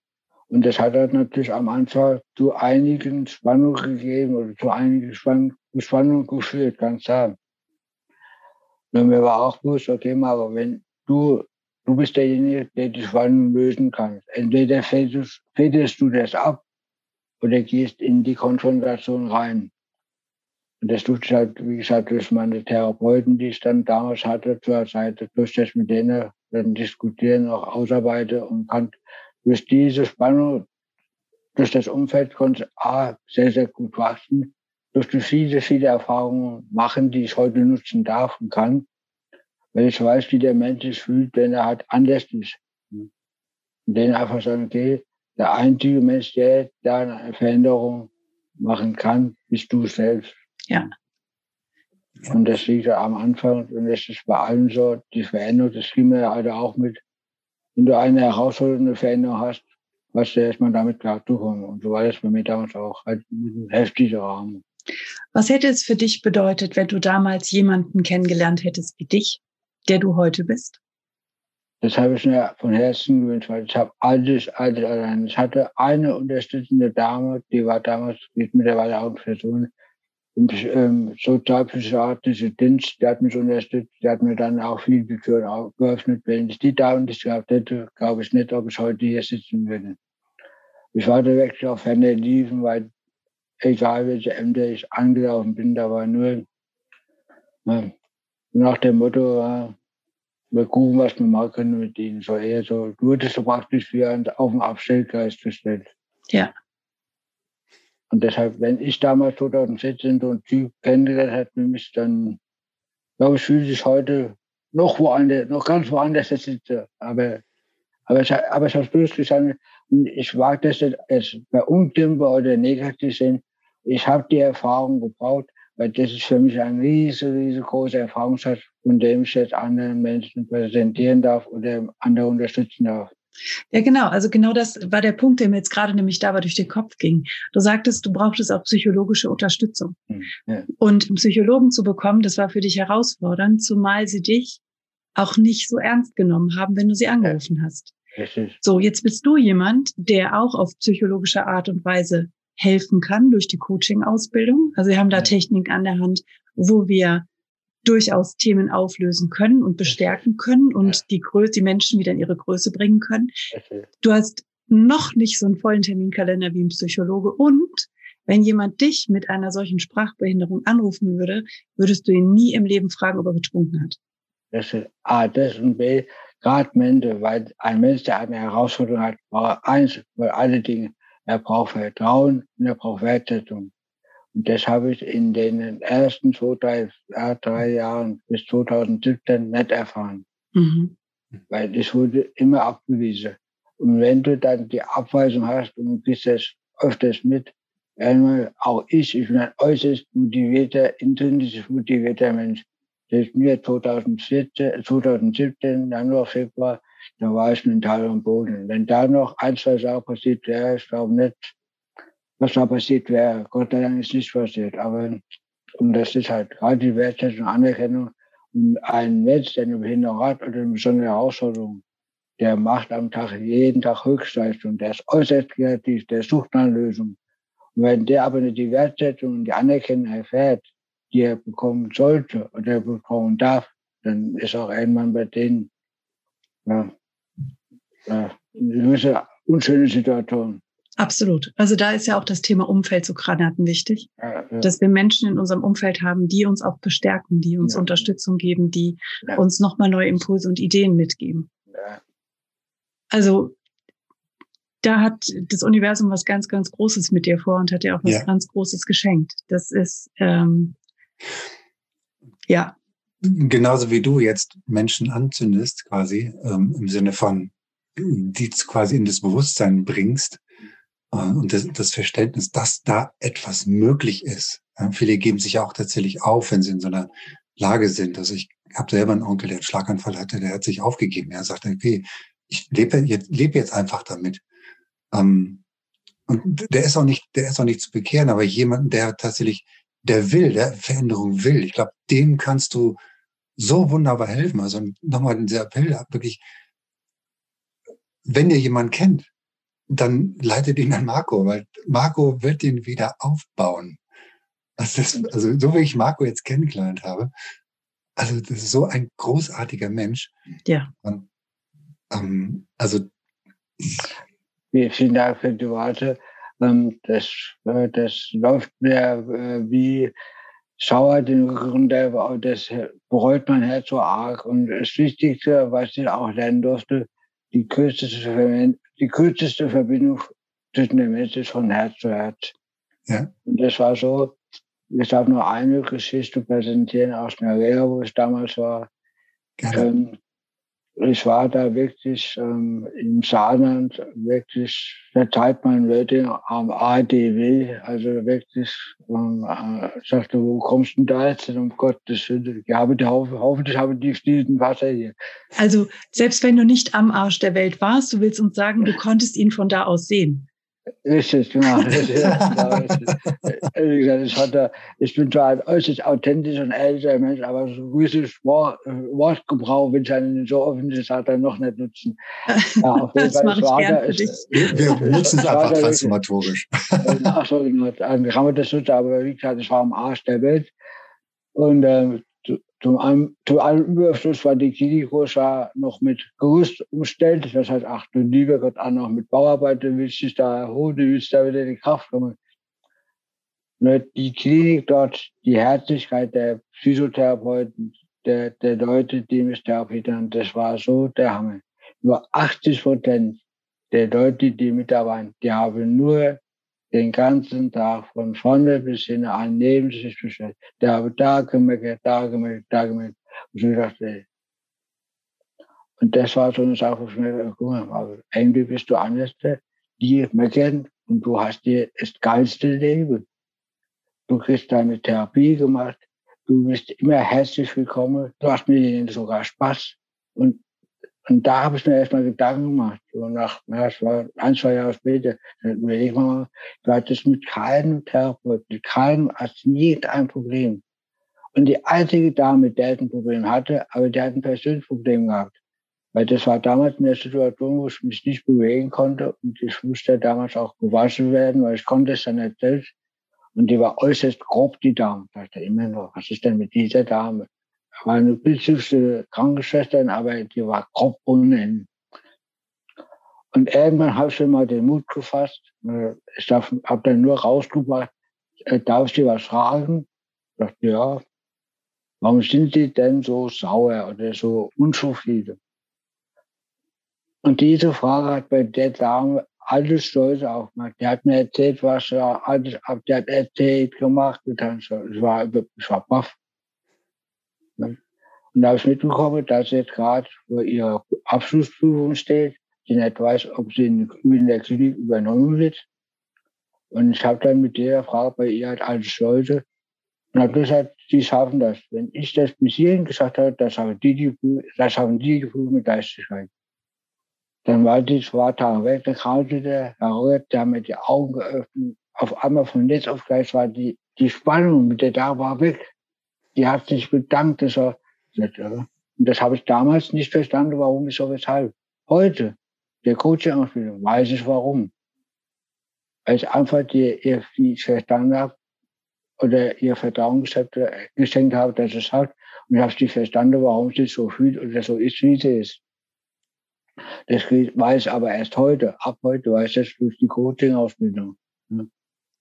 Und das hat halt natürlich am Anfang zu einigen Spannungen gegeben oder zu einigen Spannungen geführt, ganz klar. Und mir war auch bewusst, okay, aber wenn du, du bist derjenige, der die Spannung lösen kann. Entweder fädest du das ab oder gehst in die Konfrontation rein. Und das tut halt, wie gesagt, durch meine Therapeuten, die ich dann damals hatte, zur Seite, durch das mit denen dann diskutieren, auch ausarbeite und kann durch diese Spannung, durch das Umfeld konnte A, sehr, sehr gut wachsen, durch die viele, viele Erfahrungen machen, die ich heute nutzen darf und kann, weil ich weiß, wie der Mensch sich fühlt, wenn er halt anders ist. Und den einfach sagen, okay, der einzige Mensch, der da eine Veränderung machen kann, bist du selbst. Ja. Und das liegt ja am Anfang und das ist bei allen so, die Veränderung, das kriegen wir ja alle auch mit. Wenn du eine herausfordernde Veränderung hast, was du erstmal damit klarzukommen. Und so war das bei mir damals auch, halt mit einem heftigen Rahmen. Was hätte es für dich bedeutet, wenn du damals jemanden kennengelernt hättest wie dich, der du heute bist? Das habe ich mir von Herzen gewünscht, weil ich habe alles, alles allein. Ich hatte eine unterstützende Dame, die war damals, die ist mittlerweile auch eine Person, ähm, sozialpsychiatrische Dienst, der hat mich unterstützt, der hat mir dann auch viel die Türen geöffnet. Wenn ich die da nicht gehabt hätte, glaube ich nicht, ob ich heute hier sitzen würde. Ich war wirklich auf Hände liefen, weil egal welche Ämter ich angelaufen bin, da war nur äh, nach dem Motto, äh, wir gucken, was wir machen können mit ihnen. So eher so, du wurdest so praktisch wie auf dem Abstellgeist gestellt. Ja. Und deshalb, wenn ich damals 2016 so einen Typ kennengelernt hätte, mich dann, glaube ich, fühle ich heute noch woanders, noch ganz woanders sitze. Aber, aber ich, aber ich habe durchgestanden und ich wage das jetzt bei undümmbar oder negativ sind. Ich habe die Erfahrung gebraucht, weil das ist für mich ein riesig, riesengroßer Erfahrungsschatz, von dem ich jetzt anderen Menschen präsentieren darf oder andere unterstützen darf. Ja, genau. Also genau das war der Punkt, der mir jetzt gerade nämlich dabei durch den Kopf ging. Du sagtest, du brauchtest auch psychologische Unterstützung. Hm, ja. Und einen Psychologen zu bekommen, das war für dich herausfordernd, zumal sie dich auch nicht so ernst genommen haben, wenn du sie angerufen hast. Richtig. So, jetzt bist du jemand, der auch auf psychologische Art und Weise helfen kann durch die Coaching-Ausbildung. Also wir haben da ja. Technik an der Hand, wo wir durchaus Themen auflösen können und bestärken können und ja. die Größe, die Menschen wieder in ihre Größe bringen können. Du hast noch nicht so einen vollen Terminkalender wie ein Psychologe und wenn jemand dich mit einer solchen Sprachbehinderung anrufen würde, würdest du ihn nie im Leben fragen, ob er getrunken hat. Das ist A, das und B, gerade Menschen, weil ein Mensch, der eine Herausforderung hat, braucht eins, weil alle Dinge, er braucht Vertrauen und er braucht Wertschätzung. Und das habe ich in den ersten zwei, drei, drei Jahren bis 2017 nicht erfahren. Mhm. Weil es wurde immer abgewiesen. Und wenn du dann die Abweisung hast und du kriegst das öfters mit, einmal auch ich, ich bin ein äußerst motivierter, intrinsisch motivierter Mensch. Das ist mir 2014, 2017, Januar, Februar, da war ich mental am Boden. Wenn da noch ein, zwei Sachen passiert wäre, ich glaube nicht, was da passiert wäre. Gott sei Dank ist nichts passiert. Aber und das ist halt gerade die Wertschätzung und Anerkennung. Und ein Mensch, der eine Behinderung hat oder eine besondere Herausforderung, der macht am Tag jeden Tag Höchstleistung, der ist äußerst kreativ, der sucht nach Lösungen. Und wenn der aber nicht die Wertschätzung und die Anerkennung erfährt, die er bekommen sollte oder bekommen darf, dann ist auch irgendwann bei denen ja, ja, eine gewisse unschöne Situation. Absolut. Also da ist ja auch das Thema Umfeld so Granaten wichtig, ja, ja. dass wir Menschen in unserem Umfeld haben, die uns auch bestärken, die uns ja. Unterstützung geben, die uns nochmal neue Impulse und Ideen mitgeben. Also da hat das Universum was ganz, ganz Großes mit dir vor und hat dir auch was ganz Großes geschenkt. Das ist ähm, ja. Genauso wie du jetzt Menschen anzündest, quasi, ähm, im Sinne von, die quasi in das Bewusstsein bringst, und das, das, Verständnis, dass da etwas möglich ist. Viele geben sich auch tatsächlich auf, wenn sie in so einer Lage sind. Also ich habe selber einen Onkel, der einen Schlaganfall hatte, der hat sich aufgegeben. Er sagt, okay, ich lebe jetzt, lebe jetzt einfach damit. Ähm, und der ist auch nicht, der ist auch nicht zu bekehren, aber jemand, der tatsächlich, der will, der Veränderung will, ich glaube, dem kannst du so wunderbar helfen. Also nochmal dieser Appell, wirklich, wenn ihr jemanden kennt, dann leitet ihn an Marco, weil Marco wird ihn wieder aufbauen. Also, das, also so wie ich Marco jetzt kennengelernt habe, also das ist so ein großartiger Mensch. Ja. Und, ähm, also vielen Dank für die Worte. Ähm, das, äh, das läuft mir äh, wie Schauer den Rücken, das bereut mein Herz so arg. Und das Wichtigste, was ich auch lernen durfte, die kürzeste, die kürzeste Verbindung zwischen den Menschen ist von Herz zu Herz. Ja. Und das war so, ich darf nur eine Geschichte präsentieren aus Nerea, wo ich damals war. Ähm, ich war da wirklich ähm, im Saarland, wirklich verteilt mein Wörter am ADW, also wirklich, ähm, äh, sagte, wo kommst du denn da jetzt? Um Gottes Willen, die, hoffentlich habe ich diesen Wasser hier. Also, selbst wenn du nicht am Arsch der Welt warst, du willst uns sagen, du konntest ihn von da aus sehen. Richtig, genau. Wie gesagt, ich, hatte, ich bin zwar ein äußerst authentisch und ehrlicher Mensch, aber so gewisses Wort, Wortgebrauch will ich einen so öffentlich dann noch nicht nutzen. Ja, das mache ich gerne für dich. Wir, wir nutzen es einfach transformatorisch. Ach so, genau. Kann man das nutzen, aber wie gesagt, ich war am Arsch der Welt. Und ähm, zum, einen, zum allem Überfluss war die Klinikrosa noch mit Gerüst umstellt. Das heißt, ach du lieber Gott, auch noch mit Bauarbeiter willst du da erholen, du willst da wieder in die Kraft kommen. Nur die Klinik dort, die Herzlichkeit der Physiotherapeuten, der, der Leute, die mich therapieren, das war so der Hammer. Nur 80 Prozent der Leute, die mit da waren, die haben nur den ganzen Tag von vorne bis hin an neben sich bestellt. Der habe da gemeckert, da gemeckert, da gemeckert. Und ich dachte, und das war so eine Sache, wo ich mir guck mal, irgendwie bist du anders, die meckern und du hast dir das geilste Leben. Du kriegst deine Therapie gemacht, du bist immer herzlich willkommen, du hast mit ihnen sogar Spaß. Und und da habe ich mir erstmal Gedanken gemacht. So nach, ja, es war ein, zwei Jahre später, dann überlege ich mal, du hattest mit keinem Therapeuten, mit keinem Arzt nie ein Problem. Und die einzige Dame, die ein Problem hatte, aber die hat ein persönliches Problem gehabt. Weil das war damals in der Situation, wo ich mich nicht bewegen konnte und ich musste damals auch gewaschen werden, weil ich konnte es dann nicht selbst. Und die war äußerst grob, die Dame. Ich dachte immer noch, was ist denn mit dieser Dame? War eine bildhübsche Krankenschwester, aber die war grob ohne Und irgendwann habe ich mal den Mut gefasst. Ich habe dann nur rausgebracht, äh, darf ich dir was fragen? Ich dachte, ja. Warum sind Sie denn so sauer oder so unzufrieden? Und diese Frage hat bei der Dame alles stolz auf mich. Die hat mir erzählt, was er alles, die hat erzählt, gemacht, getan. Ich war, ich war baff. Und da habe ich mitbekommen, dass sie jetzt gerade vor ihrer Abschlussprüfung steht, die nicht weiß, ob sie in, der Klinik übernommen wird. Und ich habe dann mit der Frau bei ihr halt alles Leute und habe gesagt, sie schaffen das. Wenn ich das bis hierhin gesagt habe, das haben die, die, das haben die die Prüfung mit Leichtigkeit. Dann war die zwei Tage weg, dann kam sie Herr Röhrt, der hat mir die Augen geöffnet. Auf einmal von jetzt auf gleich war die, die Spannung mit der da war weg. Die hat sich bedankt, das war, und das habe ich damals nicht verstanden, warum ich so weshalb. Heute, der Coaching-Ausbildung, weiß ich warum. Weil ich einfach die, ihr viel verstanden habe oder ihr Vertrauen geschenkt habe, dass es hat. Und ich habe sie verstanden, warum sie so fühlt oder so ist, wie sie ist. Das weiß ich aber erst heute. Ab heute weiß ich das durch die Coaching-Ausbildung.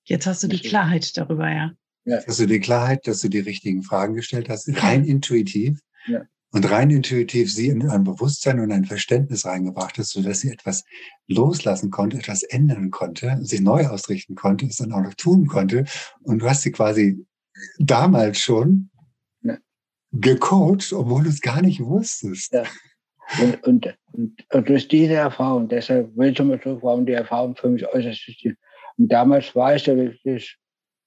Jetzt hast du die Klarheit darüber, ja. Ja. Hast du die Klarheit, dass du die richtigen Fragen gestellt hast, rein intuitiv. Ja. Und rein intuitiv sie in ein Bewusstsein und ein Verständnis reingebracht hast, sodass sie etwas loslassen konnte, etwas ändern konnte, sich neu ausrichten konnte, es dann auch noch tun konnte. Und du hast sie quasi damals schon ja. gecoacht, obwohl du es gar nicht wusstest. Ja. Und, und, und, und, durch diese Erfahrung, deshalb will ich mal zurück, warum die Erfahrung für mich äußerst wichtig ist. Und damals war ich ja wirklich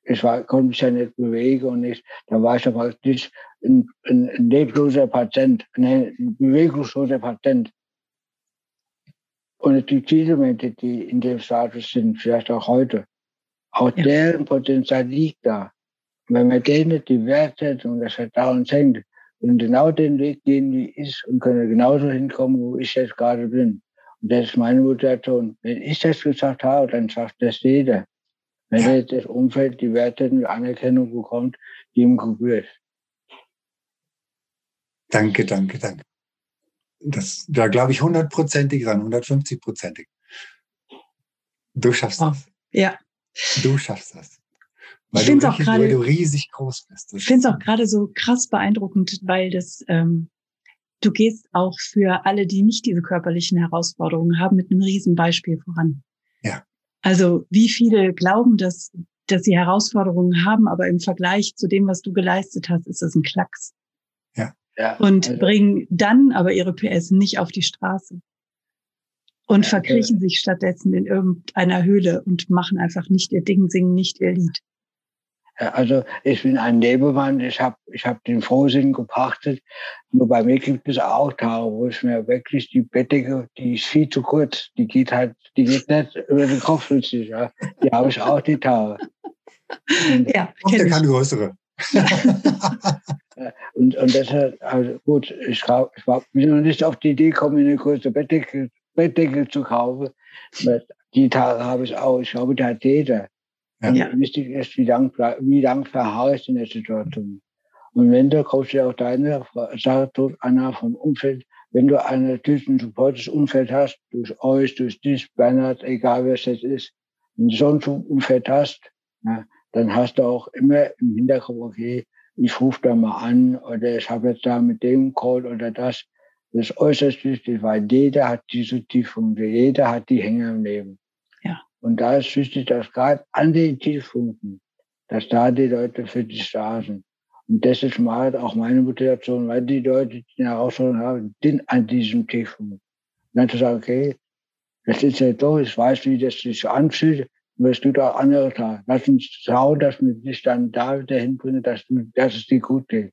ich war, konnte mich ja nicht bewegen und nicht, da war ich ja praktisch ein, ein, lebloser Patient, ein bewegungsloser Patient. Und die Zielelemente, die in dem Status sind, vielleicht auch heute, auch ja. deren Potenzial liegt da. Und wenn wir denen die Wertschätzung und das Vertrauen schenken und genau den Weg gehen, wie ich und können genauso hinkommen, wo ich jetzt gerade bin. Und das ist meine Motivation. Wenn ich das gesagt habe, dann schafft das jeder wenn ja. das Umfeld die Werte und Anerkennung bekommt, die ihm gebührt. Danke, danke, danke. Das, da glaube ich hundertprozentig dran, hundertfünfzigprozentig. Du schaffst oh, das. Ja. Du schaffst das. Weil, ich du, auch grade, weil du riesig groß bist. Ich finde es auch gerade so krass beeindruckend, weil das, ähm, du gehst auch für alle, die nicht diese körperlichen Herausforderungen haben, mit einem Riesenbeispiel voran. Ja. Also wie viele glauben, dass, dass sie Herausforderungen haben, aber im Vergleich zu dem, was du geleistet hast, ist es ein Klacks. Ja. ja und also, bringen dann aber ihre PS nicht auf die Straße. Und ja, verkriechen ja. sich stattdessen in irgendeiner Höhle und machen einfach nicht ihr Ding, singen nicht ihr Lied. Also ich bin ein Nebenmann, ich habe ich hab den Frohsinn gepachtet. Nur bei mir gibt es auch Tage, wo ich mir wirklich die Bettdecke, die ist viel zu kurz, die geht halt, die geht nicht über den Kopf richtig. Ja. Die habe ich auch die Tage. Und ja, auch der kann größere. und, und deshalb, also gut, ich, ich war, bin noch nicht auf die Idee gekommen, eine größere Bettdecke, Bettdecke zu kaufen. Die Tage habe ich auch. Ich glaube, der hat jeder. Ja. Wichtig ist, wie lange wie lang verharre ich in der Situation. Und wenn du, kommst du auch deine Sache tut, Anna, vom Umfeld, wenn du ein natürlich ein supportes Umfeld hast, durch euch, durch dich, Bernhard, egal wer es jetzt ist, wenn du so ein Umfeld hast, ja, dann hast du auch immer im Hinterkopf, okay, ich rufe da mal an oder ich habe jetzt da mit dem Call oder das. Das ist äußerst wichtig, weil jeder hat diese Tiefpunkte, jeder hat die Hänge im Leben. Und da ist wichtig, dass gerade an den Tiefpunkten, dass da die Leute für dich da sind. Und das ist mal auch meine Motivation, weil die Leute, die eine Herausforderung haben, sind an diesem Tiefpunkt. Und dann zu sagen, okay, das ist ja doch, ich weiß, wie das sich anfühlt, aber es tut auch andere da. Lass uns schauen, dass wir dich dann da wieder hinbringen, dass, du, dass es dir gut geht.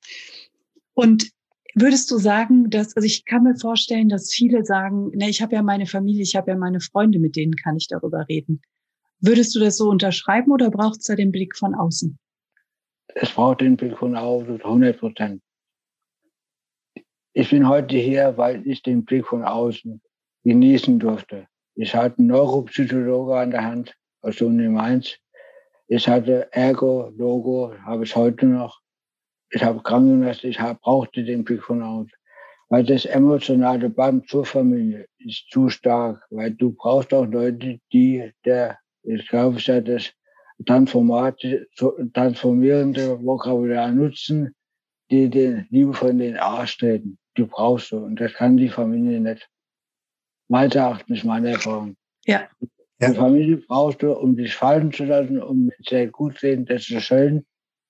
Und Würdest du sagen, dass, also ich kann mir vorstellen, dass viele sagen, ne, ich habe ja meine Familie, ich habe ja meine Freunde, mit denen kann ich darüber reden. Würdest du das so unterschreiben oder braucht es da den Blick von außen? Es braucht den Blick von außen, 100 Prozent. Ich bin heute hier, weil ich den Blick von außen genießen durfte. Ich hatte einen Neuropsychologe an der Hand aus der Uni Mainz. Ich hatte Ergo, Logo, habe ich heute noch ich habe Krankenhaus, ich hab, brauchte den Blick von außen. Weil das emotionale Band zur Familie ist zu stark, weil du brauchst auch Leute, die der, ich glaube, ja, das transformierende Vokabular nutzen, die den Liebe von den Arsch treten. Die brauchst du. Und das kann die Familie nicht. Meines Erachtens, meine Erfahrung. Ja. Ja. Die Familie brauchst du, um dich fallen zu lassen, um sehr gut sehen, das ist schön,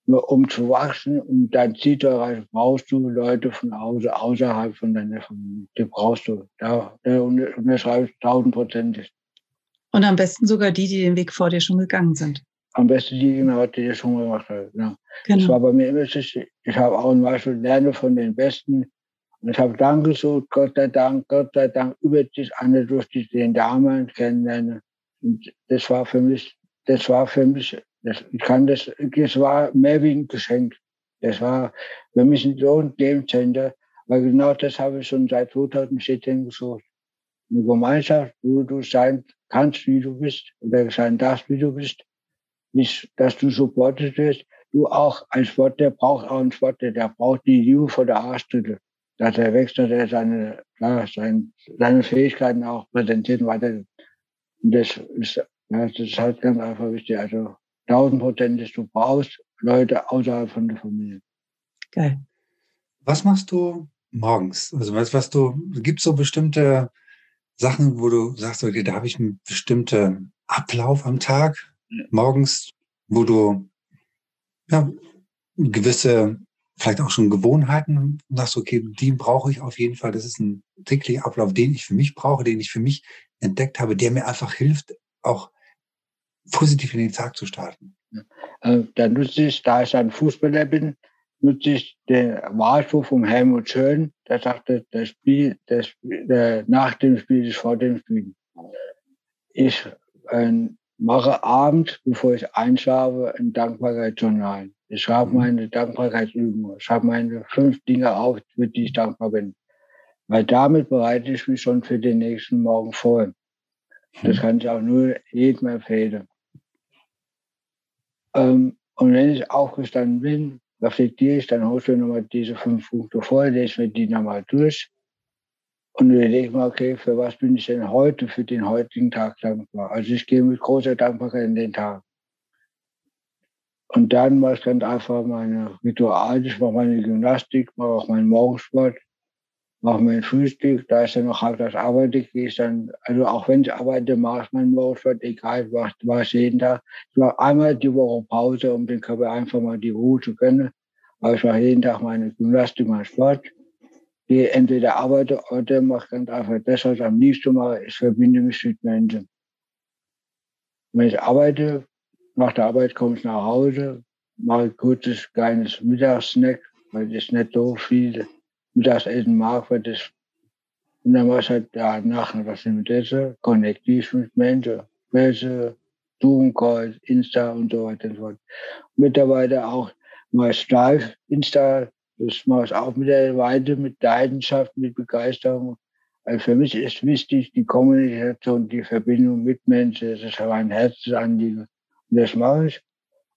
um zu wachsen. Und dann Zielbereich brauchst du Leute von außen, außerhalb von deiner Familie. Die brauchst du. Da, da unterschreibst du tausendprozentig. Und am besten sogar die, die den Weg vor dir schon gegangen sind. Am besten die, genau, die das schon gemacht haben. Genau. genau. Das war bei mir immer so. Ich habe auch ein Beispiel lerne von den Besten. Und ich habe dann gesucht, Gott sei Dank, Gott sei Dank, über das andere durch die den Damen kennenlernen. Und das war für mich, das war für mich, das, ich kann das, das war mehr wie ein Geschenk. Das war für mich so ein Game Changer, weil genau das habe ich schon seit 2014 gesucht. Eine Gemeinschaft, wo du sein kannst, wie du bist, oder sein darfst, wie du bist. Nicht, dass du supportet wirst. Du auch, ein Sportler braucht auch einen Sportler, der braucht die Liebe vor der Arschtritte. Dass er wächst, dass er seine, ja, seine, seine Fähigkeiten auch präsentiert und weiter und das ist, ja, das ist halt ganz einfach wichtig. Also 1000 Prozent, dass du brauchst Leute außerhalb von der Familie. Geil. Was machst du morgens? Also was, was du, gibt so bestimmte Sachen, wo du sagst, okay, da habe ich einen bestimmten Ablauf am Tag morgens, wo du ja, gewisse, vielleicht auch schon Gewohnheiten sagst, okay, die brauche ich auf jeden Fall. Das ist ein täglicher Ablauf, den ich für mich brauche, den ich für mich entdeckt habe, der mir einfach hilft, auch positiv in den Tag zu starten? Äh, da nutze ich, da ich ein Fußballer bin, nutze ich den Wahlspruch vom Helmut Schön, der sagte, das Spiel, das Spiel der, nach dem Spiel ist vor dem Spiel. Ich äh, mache abends, bevor ich einschlafe, ein Dankbarkeitsjournal. Ich schreibe mhm. meine Dankbarkeitsübungen. Ich schreibe meine fünf Dinge auf, für die ich dankbar bin. Weil damit bereite ich mich schon für den nächsten Morgen vor. Das hm. kann ich auch nur jedem empfehlen. Ähm, und wenn ich aufgestanden bin, reflektiere ich, dann holst du nochmal diese fünf Punkte vor, lese mir die nochmal durch und überlege mal, okay, für was bin ich denn heute, für den heutigen Tag dankbar? Also ich gehe mit großer Dankbarkeit in den Tag. Und dann mache ich ganz einfach meine Rituale, ich mache meine Gymnastik, mache auch meinen Morgensport mache mein Frühstück, da ist ja noch halbtags arbeite, gehe ich dann, also auch wenn ich arbeite, mache ich meinen Morgensport, egal was, was jeden Tag. Ich mache einmal die Woche Pause, um den Körper einfach mal die Ruhe zu können. Aber ich mache jeden Tag meine Gymnastik, meinen Sport. Gehe entweder arbeite oder mache ganz einfach das, was ich am liebsten mache, ich verbinde mich mit Menschen. Wenn ich arbeite, nach der Arbeit komme ich nach Hause, mache ein kurzes, kleines Mittagssnack, weil das nicht so viel Mittagessen mag, weil das, und dann war es halt ja, nachher, was sind mit Essen, konnektiv mit Menschen, Presse, Zoom-Calls, Insta und so weiter und so fort. Mittlerweile auch mal live, Insta, das mache ich auch mit der Weite, mit Leidenschaft, mit Begeisterung. Also für mich ist wichtig die Kommunikation, die Verbindung mit Menschen, das ist ein Herzensanliegen. Und das mache ich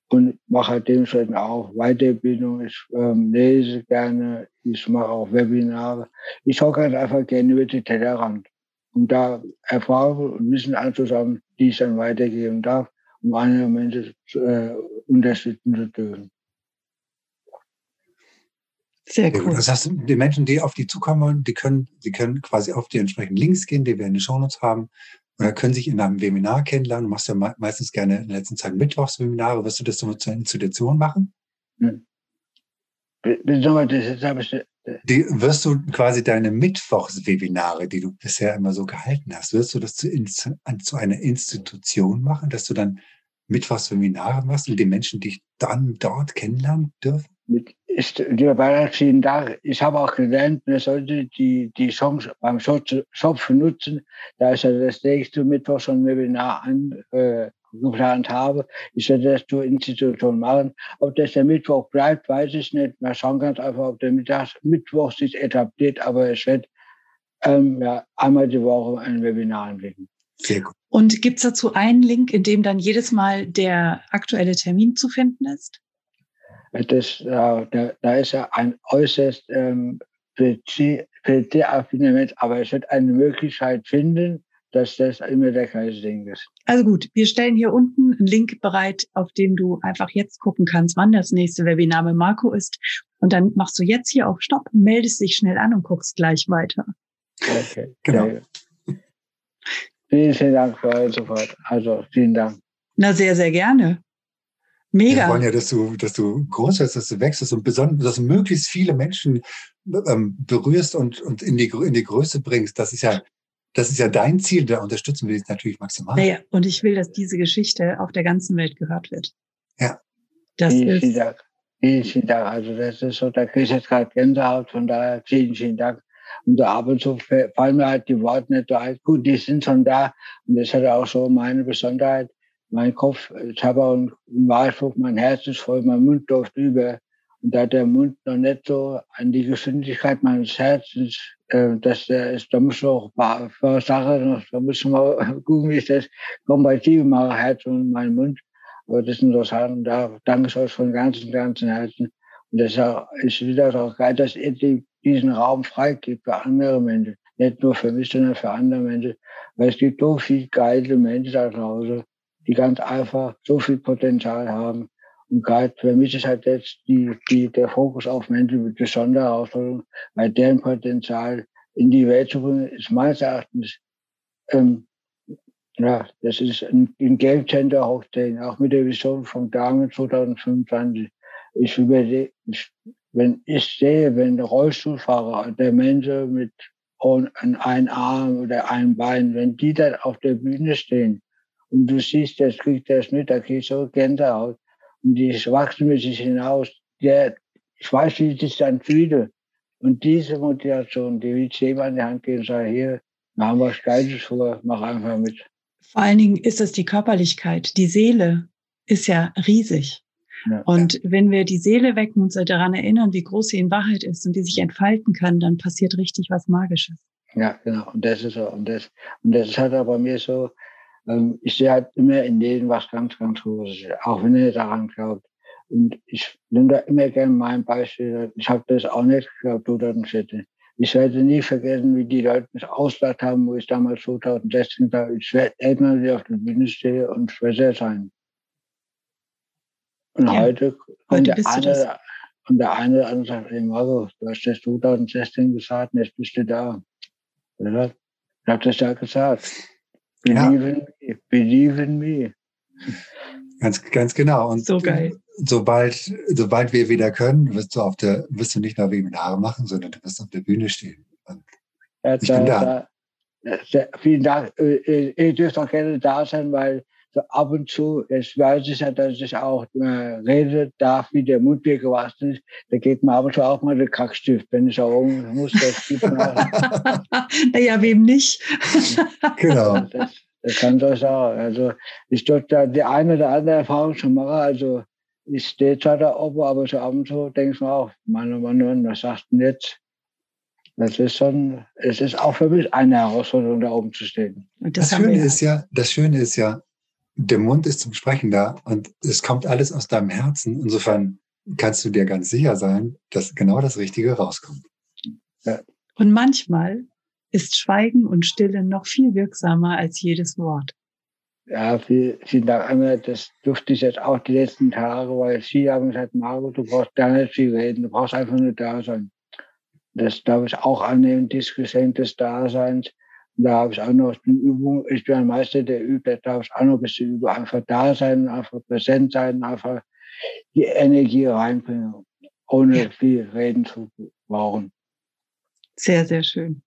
und mache halt dementsprechend auch Weiterbildung. Ich ähm, lese gerne, ich mache auch Webinare. Ich schaue ganz einfach gerne über die Tellerrand, um da Erfahrungen und Wissen anzusammeln, die ich dann weitergeben darf, um andere Menschen äh, unterstützen zu dürfen. Sehr cool. Das heißt, die Menschen, die auf die zukommen wollen, die können, die können quasi auf die entsprechenden Links gehen, die wir in den Shownotes haben oder können sich in einem Webinar kennenlernen. Du machst ja meistens gerne in der letzten Zeit Mittwochswebinare. Wirst du das so zur Institution machen? Hm. Die, wirst du quasi deine Mittwochswebinare, die du bisher immer so gehalten hast, wirst du das zu, zu einer Institution machen, dass du dann Mittwochswebinare machst und die Menschen dich dann dort kennenlernen dürfen? Mit, ist, Beirat, vielen Dank. Ich habe auch gelernt, man sollte die, die Chance beim Schopf nutzen. Da ich ja das nächste Mittwoch schon ein Webinar an, äh, geplant habe. Ich werde das zur Institution machen. Ob das der Mittwoch bleibt, weiß ich nicht. Man schauen ganz einfach, ob der Mittag, Mittwoch sich etabliert, aber es wird ähm, ja, einmal die Woche ein Webinar anbieten. Sehr gut. Und gibt es dazu einen Link, in dem dann jedes Mal der aktuelle Termin zu finden ist? Das, da, da ist ja ein äußerst ähm, PC-affiner Mensch, aber es wird eine Möglichkeit finden, dass das immer der gleiche Ding ist. Also gut, wir stellen hier unten einen Link bereit, auf dem du einfach jetzt gucken kannst, wann das nächste Webinar mit Marco ist. Und dann machst du jetzt hier auf Stopp, meldest dich schnell an und guckst gleich weiter. Okay, genau. Vielen, vielen Dank für euren Support. Also vielen Dank. Na, sehr, sehr gerne. Mega. Wir wollen ja, dass du, dass du groß wirst, dass du wächst und besonders, dass du möglichst viele Menschen ähm, berührst und, und in, die, in die Größe bringst. Das ist ja, das ist ja dein Ziel, da unterstützen wir dich natürlich maximal. Naja, und ich will, dass diese Geschichte auf der ganzen Welt gehört wird. Ja. Das vielen, ist, vielen Dank. Vielen, vielen Dank. Also das ist so, da kriege ich jetzt gerade Gänsehaut, von daher vielen, vielen Dank. Und da ab und zu fallen mir halt die Worte nicht so ein. Gut, die sind schon da. Und das hat auch so meine Besonderheit. Mein Kopf, ich habe auch einen Wahlspruch, mein Herz ist voll, mein Mund läuft über. Und da der Mund noch nicht so an die Geschwindigkeit meines Herzens, äh, dass der ist, da muss auch ein paar Sachen da muss man gucken, wie ich das kompatibel mache, Herz und mein Mund. Aber das sind so Sachen, da danke ich euch von ganzem, ganzem Herzen. Und das ist wieder auch geil, dass ihr die, diesen Raum freigibt für andere Menschen. Nicht nur für mich, sondern für andere Menschen. Weil es gibt so viele geile Menschen da draußen, die ganz einfach so viel Potenzial haben. Und gerade für mich ist halt jetzt die, die, der Fokus auf Menschen mit besonderer Herausforderung, weil deren Potenzial in die Welt zu bringen, ist meines Erachtens, ähm, ja, das ist ein, ein Game Changer hochstehen, auch mit der Vision von Damen 2025. Ich überlege, wenn ich sehe, wenn der Rollstuhlfahrer, der Menschen mit einem Arm oder einem Bein, wenn die dann auf der Bühne stehen und du siehst, das kriegt das mit, da kriegst du Gänsehaut und die wachsen mit sich hinaus. Der, ich weiß, wie ich das dann fühle. Und diese Motivation, die will ich jemand in die Hand geben und sagen, hier, wir haben was Geiles vor, mach einfach mit. Vor allen Dingen ist es die Körperlichkeit. Die Seele ist ja riesig. Ja. Und wenn wir die Seele wecken und daran erinnern, wie groß sie in Wahrheit ist und wie sich entfalten kann, dann passiert richtig was Magisches. Ja, genau. Und das ist so. Und das, und das auch bei mir so, ähm, ich sehe halt immer in denen was ganz, ganz Großes, auch wenn er daran glaubt. Und ich nehme da immer gerne mein Beispiel. Ich habe das auch nicht geglaubt, 2017. Ich werde nie vergessen, wie die Leute mich ausgelacht haben, wo ich damals 2016 da, ich werde irgendwann wieder auf der Bühne stehe und Schwester sein. Und ja, heute kommt der eine, und der eine oder andere sagt, hey Marco, du hast das 2016 gesagt, und jetzt bist du da. Ich habe das ja gesagt. Believe, ja. in me. Believe in me. Ganz, ganz genau. Und so geil. Sobald, sobald wir wieder können, wirst du auf der, wirst du nicht nur Webinare machen, sondern du wirst auf der Bühne stehen. Ja, ich da, bin da. da. Vielen Dank. Äh, äh, ihr dürft auch gerne da sein, weil so ab und zu, es weiß ich ja, dass ich auch äh, reden darf, wie der Mund mir gewachsen ist. Da geht mir ab und zu auch mal der Kackstift, wenn ich auch muss. Das gibt naja, wem nicht? genau. Das, das kann so sein. Also ich dort da die eine oder andere Erfahrung schon mache. Also ich stehe zwar da oben, aber so ab und zu denke ich mir auch, Mann, Mann, Mann, was sagst du denn jetzt? Das ist schon, es ist auch für mich eine Herausforderung, da oben zu stehen. Das, das Schöne ist ja, das Schöne ist ja, der Mund ist zum Sprechen da und es kommt alles aus deinem Herzen. Insofern kannst du dir ganz sicher sein, dass genau das Richtige rauskommt. Ja. Und manchmal ist Schweigen und Stille noch viel wirksamer als jedes Wort. Ja, viel, vielen Dank, Anna. Das durfte ich jetzt auch die letzten Tage, weil Sie haben gesagt, Margot, du brauchst gar nicht viel reden, du brauchst einfach nur da sein. Das darf ich auch annehmen, dieses Geschenk des Daseins. Da habe ich auch noch eine Übung. Ich bin ein Meister der übt, da darf ich auch noch ein bisschen üben. Einfach da sein, einfach präsent sein, einfach die Energie reinbringen, ohne ja. viel reden zu brauchen. Sehr, sehr schön.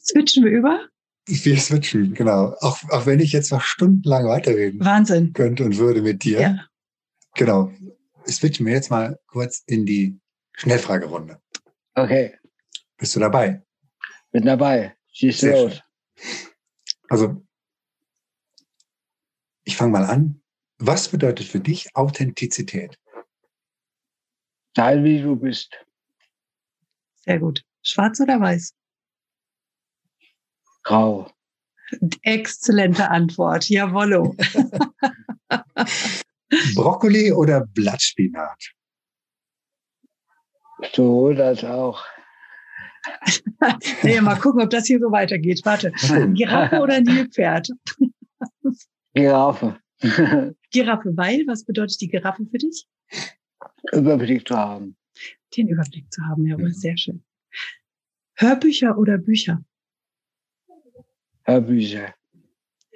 Switchen wir über? Wir switchen, genau. Auch, auch wenn ich jetzt noch stundenlang weiterreden Wahnsinn. könnte und würde mit dir. Ja. Genau. Switchen wir jetzt mal kurz in die Schnellfragerunde. Okay. Bist du dabei? Bin dabei. Schieß los. Also, ich fange mal an. Was bedeutet für dich Authentizität? Sei wie du bist. Sehr gut. Schwarz oder weiß? Grau. Exzellente Antwort. Jawollo. Brokkoli oder Blattspinat? Sowohl als auch. naja, mal gucken, ob das hier so weitergeht. Warte. Giraffe oder Nilpferd? Giraffe. Giraffe, weil? Was bedeutet die Giraffe für dich? Überblick zu haben. Den Überblick zu haben, jawohl, sehr schön. Hörbücher oder Bücher? Hörbücher.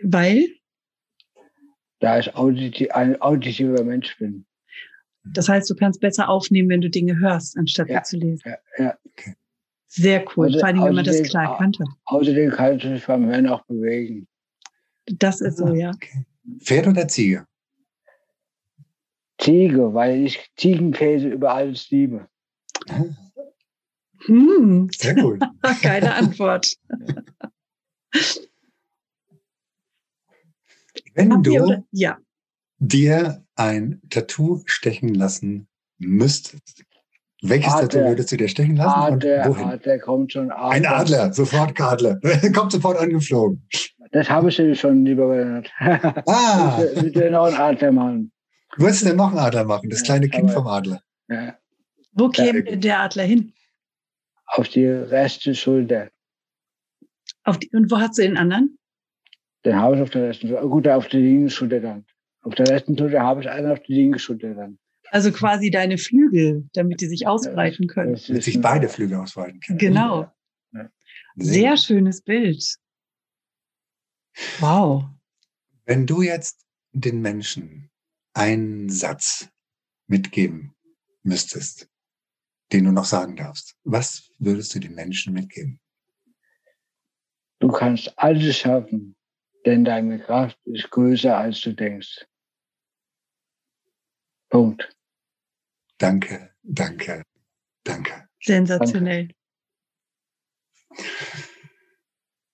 Weil? Da ich ein auditiver Mensch bin. Das heißt, du kannst besser aufnehmen, wenn du Dinge hörst, anstatt Ja. zu lesen. Ja, ja. Sehr cool, Also- vor allem, wenn man das außerdem- klar erkannt hat. Außerdem kann ich mich beim Hören auch bewegen. Das ist so, ja. Okay. Pferd oder Ziege? Ziege, weil ich Ziegenkäse über alles liebe. Hm, Sehr gut. geile Antwort. Wenn du oder- Ja. dir ein Tattoo stechen lassen müsstest, welches Adler. Tattoo würdest du dir stechen lassen Adler, und wohin? Adler kommt schon. Adler. Ein Adler, sofort Adler. Kommt sofort angeflogen. Das habe ich dir schon, lieber Bernhard. Ah, Ich will dir noch einen Adler machen. würdest du denn noch einen Adler machen? Das Ja, kleine Kind aber- vom Adler. Ja, Wo käme Ja. der Adler hin? auf die rechte Schulter. Auf die, und wo hast du den anderen? Den habe ich auf der rechten Schulter. Gut, auf der linken Schulter dann. Auf der rechten Schulter habe ich einen auf die linke Schulter dann. Also quasi deine Flügel, damit die sich ausbreiten können. Das Damit ist sich beide Flügel ausweiten können. Genau. Sehr schönes Bild. Wow. Wenn du jetzt den Menschen einen Satz mitgeben müsstest, den du noch sagen darfst, was würdest du den Menschen mitgeben? Du kannst alles schaffen, denn deine Kraft ist größer, als du denkst. Punkt. Danke, danke, danke. Sensationell.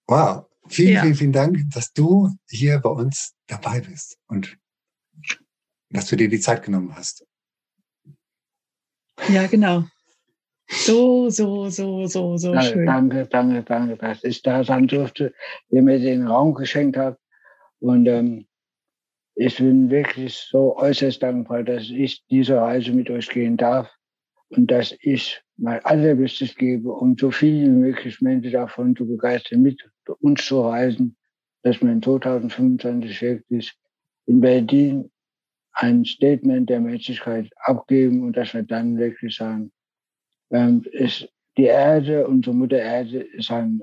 Wow. Vielen, Ja. vielen, vielen Dank, dass du hier bei uns dabei bist und dass du dir die Zeit genommen hast. Ja, genau. So, so, so, so, so Danke, schön. danke, danke, danke, dass ich da sein durfte, ihr mir den Raum geschenkt habt. Und ähm, ich bin wirklich so äußerst dankbar, dass ich diese Reise mit euch gehen darf und dass ich mein Allerbestes gebe, um so viele wie möglich Menschen davon zu begeistern, mit uns zu reisen, dass wir in 2025 wirklich in Berlin ein Statement der Menschlichkeit abgeben und dass wir dann wirklich sagen, ähm, ist die Erde, unsere Mutter Erde, ist ein,